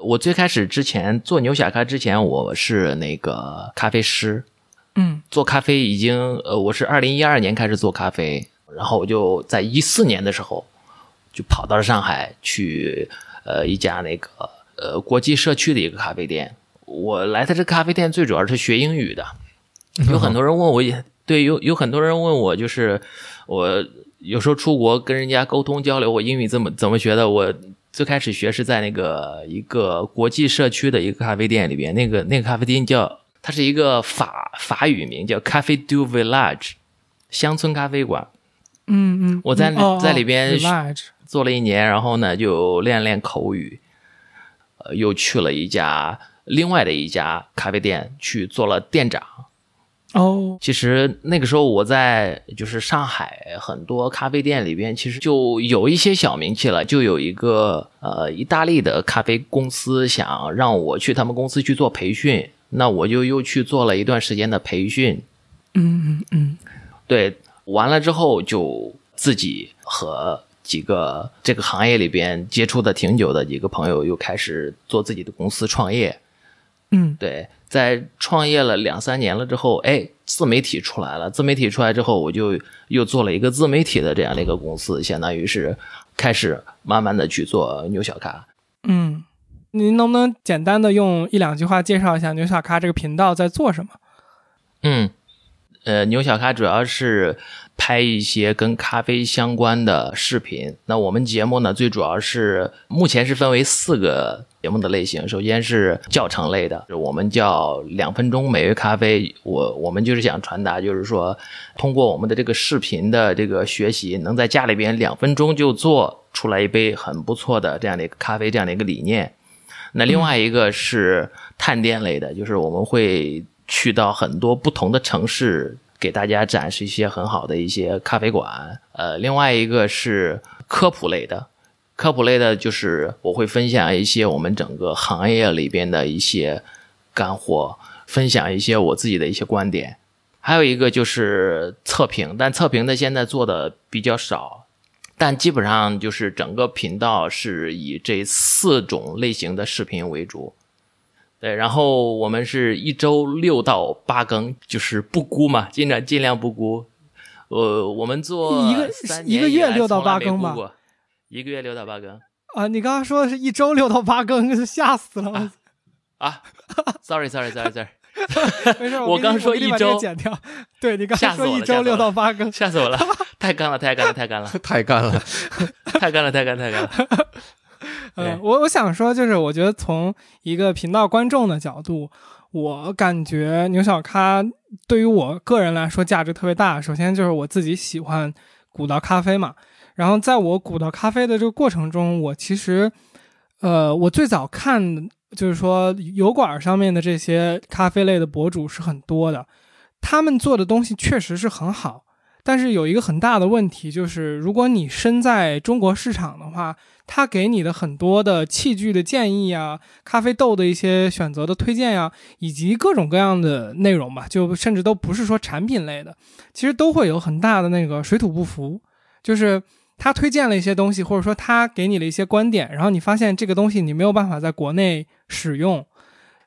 我最开始之前做牛小咖之前，我是那个咖啡师，嗯做咖啡已经呃，我是二零一二年开始做咖啡，然后我就在一四年的时候就跑到了上海去呃一家那个呃国际社区的一个咖啡店。我来他这咖啡店最主要是学英语的，有很多人问我也对，有有很多人问我，就是我有时候出国跟人家沟通交流，我英语怎么怎么学的？我最开始学是在那个一个国际社区的一个咖啡店里边，那个那个咖啡店叫它是一个法法语名叫 Cafe du Village，乡村咖啡馆。嗯嗯，我在在里边做了一年，然后呢就练练口语，呃，又去了一家另外的一家咖啡店去做了店长。哦，其实那个时候我在就是上海很多咖啡店里边，其实就有一些小名气了，就有一个呃意大利的咖啡公司想让我去他们公司去做培训，那我就又去做了一段时间的培训，嗯嗯嗯对，完了之后就自己和几个这个行业里边接触的挺久的几个朋友又开始做自己的公司创业。嗯对，在创业了两三年了之后，哎，自媒体出来了。自媒体出来之后，我就又做了一个自媒体的这样的一个公司，相当于是开始慢慢的去做牛小咖。嗯，您能不能简单的用一两句话介绍一下牛小咖这个频道在做什么？嗯，呃，牛小咖主要是拍一些跟咖啡相关的视频。那我们节目呢，最主要是目前是分为四个节目的类型。首先是教程类的，我们叫两分钟每月咖啡。我我们就是想传达，就是说，通过我们的这个视频的这个学习，能在家里边两分钟就做出来一杯很不错的这样的一个咖啡，这样的一个理念。那另外一个是探店类的，就是我们会去到很多不同的城市，给大家展示一些很好的一些咖啡馆。呃，另外一个是科普类的，科普类的就是我会分享一些我们整个行业里边的一些干货，分享一些我自己的一些观点。还有一个就是测评，但测评的现在做的比较少，但基本上就是整个频道是以这四种类型的视频为主。对，然后我们是一周六到八更，就是不估嘛，尽量尽量不估。呃，我们做一个一个月六到八更吧一个月六到八更啊，你刚刚说的是一周六到八更，[LAUGHS] 吓死了！[LAUGHS] 我啊，sorry sorry sorry sorry，没事，我刚说一周剪掉。对你刚吓死说一周六到八更，吓死我了，[LAUGHS] 太干了太干了太干了太干了。太干了太干了太干了。[LAUGHS] 对嗯，我我想说，就是我觉得从一个频道观众的角度，我感觉牛小咖对于我个人来说价值特别大。首先就是我自己喜欢古道咖啡嘛，然后在我古道咖啡的这个过程中，我其实，呃，我最早看就是说油管上面的这些咖啡类的博主是很多的，他们做的东西确实是很好。但是有一个很大的问题，就是如果你身在中国市场的话，他给你的很多的器具的建议啊，咖啡豆的一些选择的推荐呀、以及各种各样的内容吧，就甚至都不是说产品类的，其实都会有很大的那个水土不服。就是他推荐了一些东西，或者说他给你了一些观点，然后你发现这个东西你没有办法在国内使用。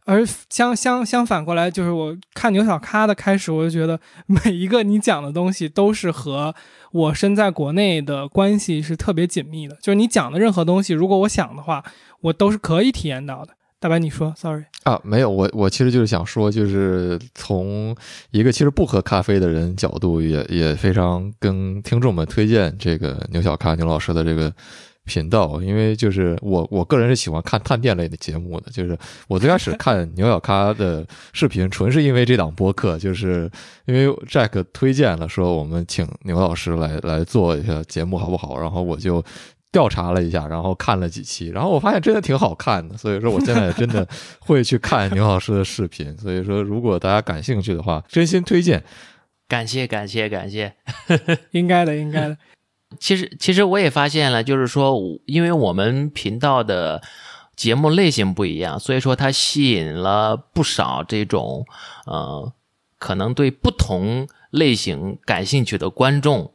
而相相相反过来，就是我看牛小咖的开始，我就觉得每一个你讲的东西都是和我身在国内的关系是特别紧密的。就是你讲的任何东西，如果我想的话，我都是可以体验到的。大白，你说，sorry，啊，没有，我我其实就是想说，就是从一个其实不喝咖啡的人角度也，也非常跟听众们推荐这个牛小咖牛老师的这个频道，因为就是我我个人是喜欢看探店类的节目的，就是我最开始看 [LAUGHS] 牛小咖的视频，纯是因为这档播客，就是因为 Jack 推荐了，说我们请牛老师来来做一下节目好不好，然后我就。调查了一下，然后看了几期，然后我发现真的挺好看的，所以说我现在真的 [LAUGHS] 会去看牛老师的视频。所以说，如果大家感兴趣的话，真心推荐。感谢感谢感谢。[LAUGHS] 应该的，应该的。其实其实我也发现了，就是说，因为我们频道的节目类型不一样，所以说它吸引了不少这种呃，可能对不同类型感兴趣的观众。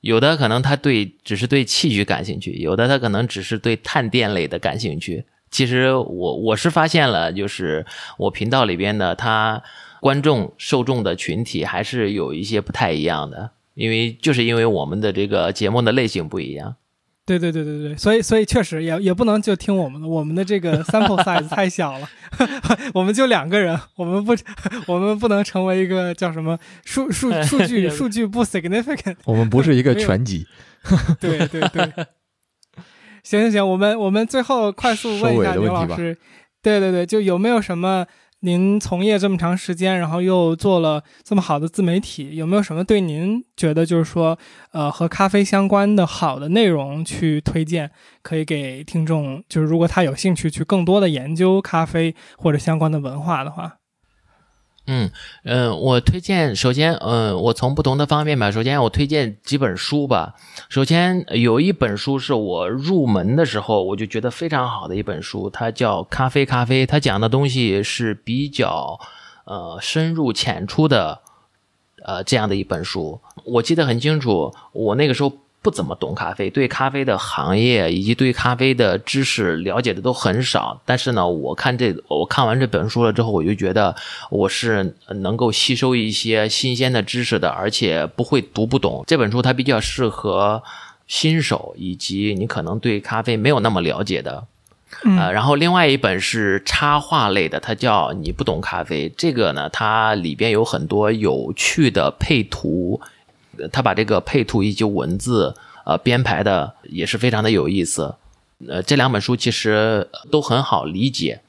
有的可能他对只是对器具感兴趣，有的他可能只是对探店类的感兴趣。其实我我是发现了，就是我频道里边的他观众受众的群体还是有一些不太一样的，因为就是因为我们的这个节目的类型不一样。对对对对对，所以所以确实也也不能就听我们的，我们的这个 [LAUGHS] sample size 太小了，[LAUGHS] 我们就两个人，我们不 [LAUGHS] 我们不能成为一个叫什么数数数据数据不 significant，我们不是一个全集。对对对，行行行，我们我们最后快速问一下刘老师，对对对，就有没有什么您从业这么长时间，然后又做了这么好的自媒体，有没有什么对您觉得就是说，呃，和咖啡相关的好的内容去推荐，可以给听众，就是如果他有兴趣去更多的研究咖啡或者相关的文化的话，嗯嗯、我推荐首先，嗯、我从不同的方面吧。首先，我推荐几本书吧。首先有一本书是我入门的时候我就觉得非常好的一本书，它叫《咖啡咖啡》，它讲的东西是比较呃深入浅出的，呃这样的一本书。我记得很清楚，我那个时候不怎么懂咖啡，对咖啡的行业以及对咖啡的知识了解的都很少。但是呢，我看这我看完这本书了之后，我就觉得我是能够吸收一些新鲜的知识的，而且不会读不懂。这本书它比较适合新手以及你可能对咖啡没有那么了解的。呃，然后另外一本是插画类的，它叫《你不懂咖啡》。这个呢，它里边有很多有趣的配图，呃它把这个配图以及文字呃编排的也是非常的有意思。呃，这两本书其实都很好理解，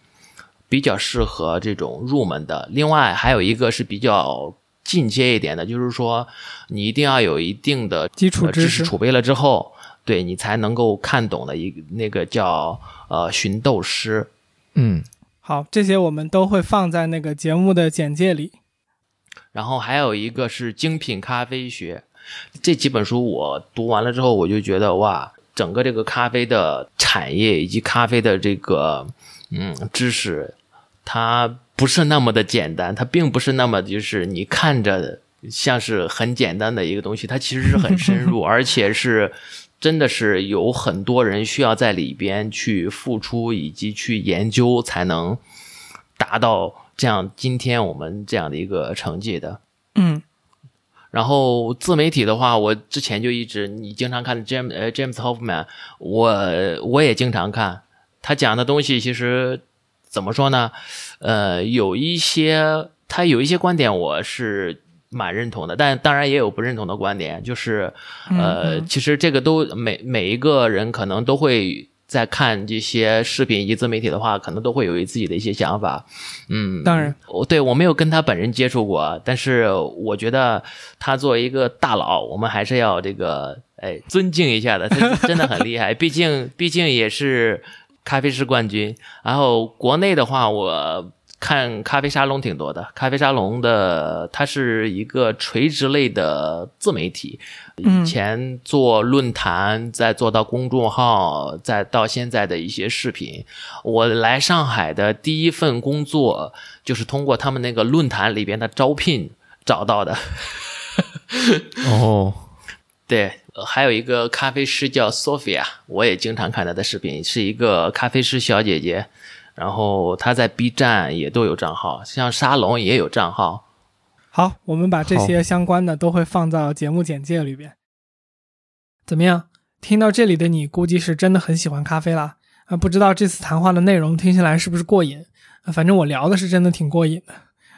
比较适合这种入门的。另外还有一个是比较进阶一点的，就是说你一定要有一定的基础呃知知识识储备了之后，对你才能够看懂的一个那个叫呃寻豆师。嗯，好，这些我们都会放在那个节目的简介里。然后还有一个是精品咖啡学，这几本书我读完了之后，我就觉得哇，整个这个咖啡的产业以及咖啡的这个嗯知识，它不是那么的简单，它并不是那么就是你看着像是很简单的一个东西，它其实是很深入，[LAUGHS] 而且是真的是有很多人需要在里边去付出以及去研究才能。达到这样今天我们这样的一个成绩的。嗯然后自媒体的话，我之前就一直你经常看 James 呃 James Hoffman，我我也经常看他讲的东西，其实怎么说呢？呃，有一些他有一些观点我是蛮认同的，但当然也有不认同的观点，就是呃，嗯其实这个都每每一个人可能都会。在看这些视频以及自媒体的话，可能都会有自己的一些想法，嗯，当然，我对我没有跟他本人接触过，但是我觉得他作为一个大佬，我们还是要这个哎尊敬一下的，他真的很厉害，毕竟毕竟也是咖啡师冠军。然后国内的话，我看咖啡沙龙挺多的，咖啡沙龙的它是一个垂直类的自媒体，嗯以前做论坛，再做到公众号，再到现在的一些视频。我来上海的第一份工作就是通过他们那个论坛里边的招聘找到的。哦，[LAUGHS] 对，呃还有一个咖啡师叫 Sophia，我也经常看她的视频，是一个咖啡师小姐姐。然后他在 B 站也都有账号，像沙龙也有账号。好，我们把这些相关的都会放到节目简介里边。怎么样？听到这里的你，估计是真的很喜欢咖啡啦。啊，不知道这次谈话的内容听起来是不是过瘾？啊，反正我聊的是真的挺过瘾的。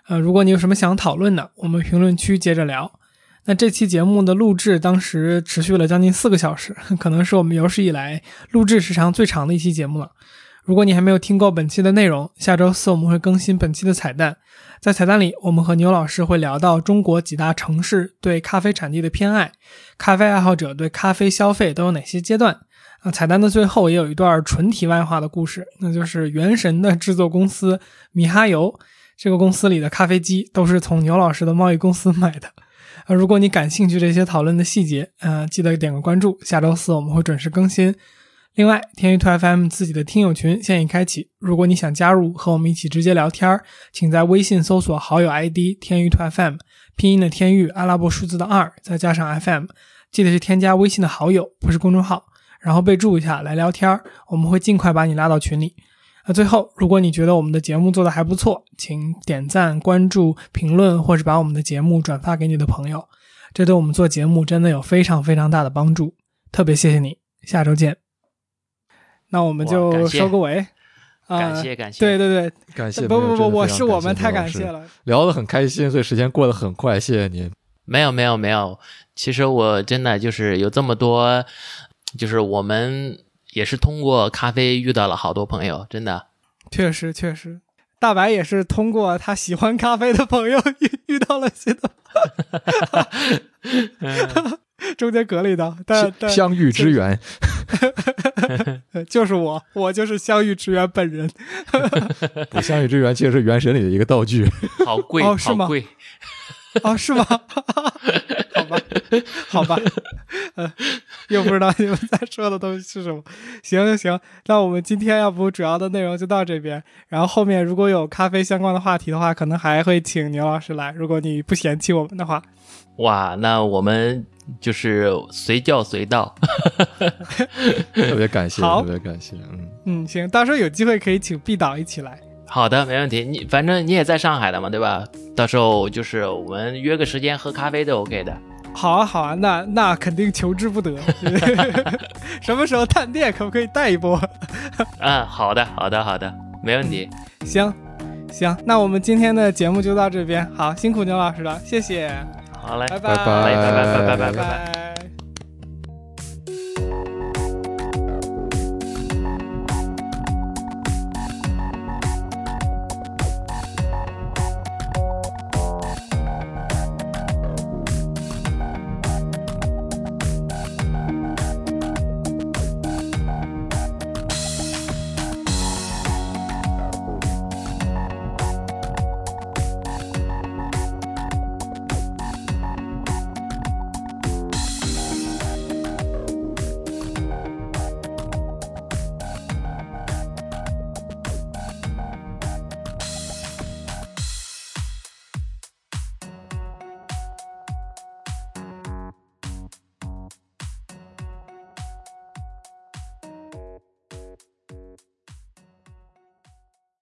呃，如果你有什么想讨论的，我们评论区接着聊。那这期节目的录制当时持续了将近四个小时，可能是我们有史以来录制时长最长的一期节目了。如果你还没有听过本期的内容，下周四我们会更新本期的彩蛋。在彩蛋里，我们和牛老师会聊到中国几大城市对咖啡产地的偏爱，咖啡爱好者对咖啡消费都有哪些阶段。啊，彩蛋的最后也有一段纯题外话的故事，那就是《原神》的制作公司米哈游，这个公司里的咖啡机都是从牛老师的贸易公司买的。啊，如果你感兴趣这些讨论的细节，呃，记得点个关注，下周四我们会准时更新。另外，天娱兔 FM 自己的听友群现已开启，如果你想加入和我们一起直接聊天，请在微信搜索好友 ID 天娱兔 FM，拼音的天娱，阿拉伯数字的二，再加上 FM，记得是添加微信的好友，不是公众号，然后备注一下来聊天儿，我们会尽快把你拉到群里。那最后，如果你觉得我们的节目做的还不错，请点赞、关注、评论，或是把我们的节目转发给你的朋友，这对我们做节目真的有非常非常大的帮助，特别谢谢你，下周见。那我们就收个尾。啊感谢感谢，对对对，感谢，不不不，我是是我们太感谢，了。聊得很开心，所以时间过得很快，谢谢您。没有没有没有，其实我真的就是有这么多，就是我们也是通过咖啡遇到了好多朋友，真的。确实确实，大白也是通过他喜欢咖啡的朋友 [LAUGHS] 遇遇到了新的，[LAUGHS] [LAUGHS] 中间隔了一道，但但相遇之缘，就是我，我就是相遇之缘本人。[LAUGHS] 不相遇之缘其实是《原神》里的一个道具。[LAUGHS] 好贵，哦是吗好贵。哦，是吗？[LAUGHS] 好吧，好吧，呃，又不知道你们在说的东西是什么。行行行，那我们今天要不主要的内容就到这边，然后后面如果有咖啡相关的话题的话，可能还会请牛老师来，如果你不嫌弃我们的话。哇，那我们就是随叫随到。[LAUGHS] 特别感谢，特别感谢，嗯，嗯，行，到时候有机会可以请毕导一起来。好的，没问题。你反正你也在上海的嘛，对吧？到时候就是我们约个时间喝咖啡都 OK 的。好啊，好啊，那那肯定求之不得。[LAUGHS] 什么时候探店，可不可以带一波？嗯，[LAUGHS] 好的，好的，好的，没问题。行，行，那我们今天的节目就到这边。好，辛苦牛老师了，谢谢，好嘞，拜拜拜拜拜拜拜拜拜拜拜。拜。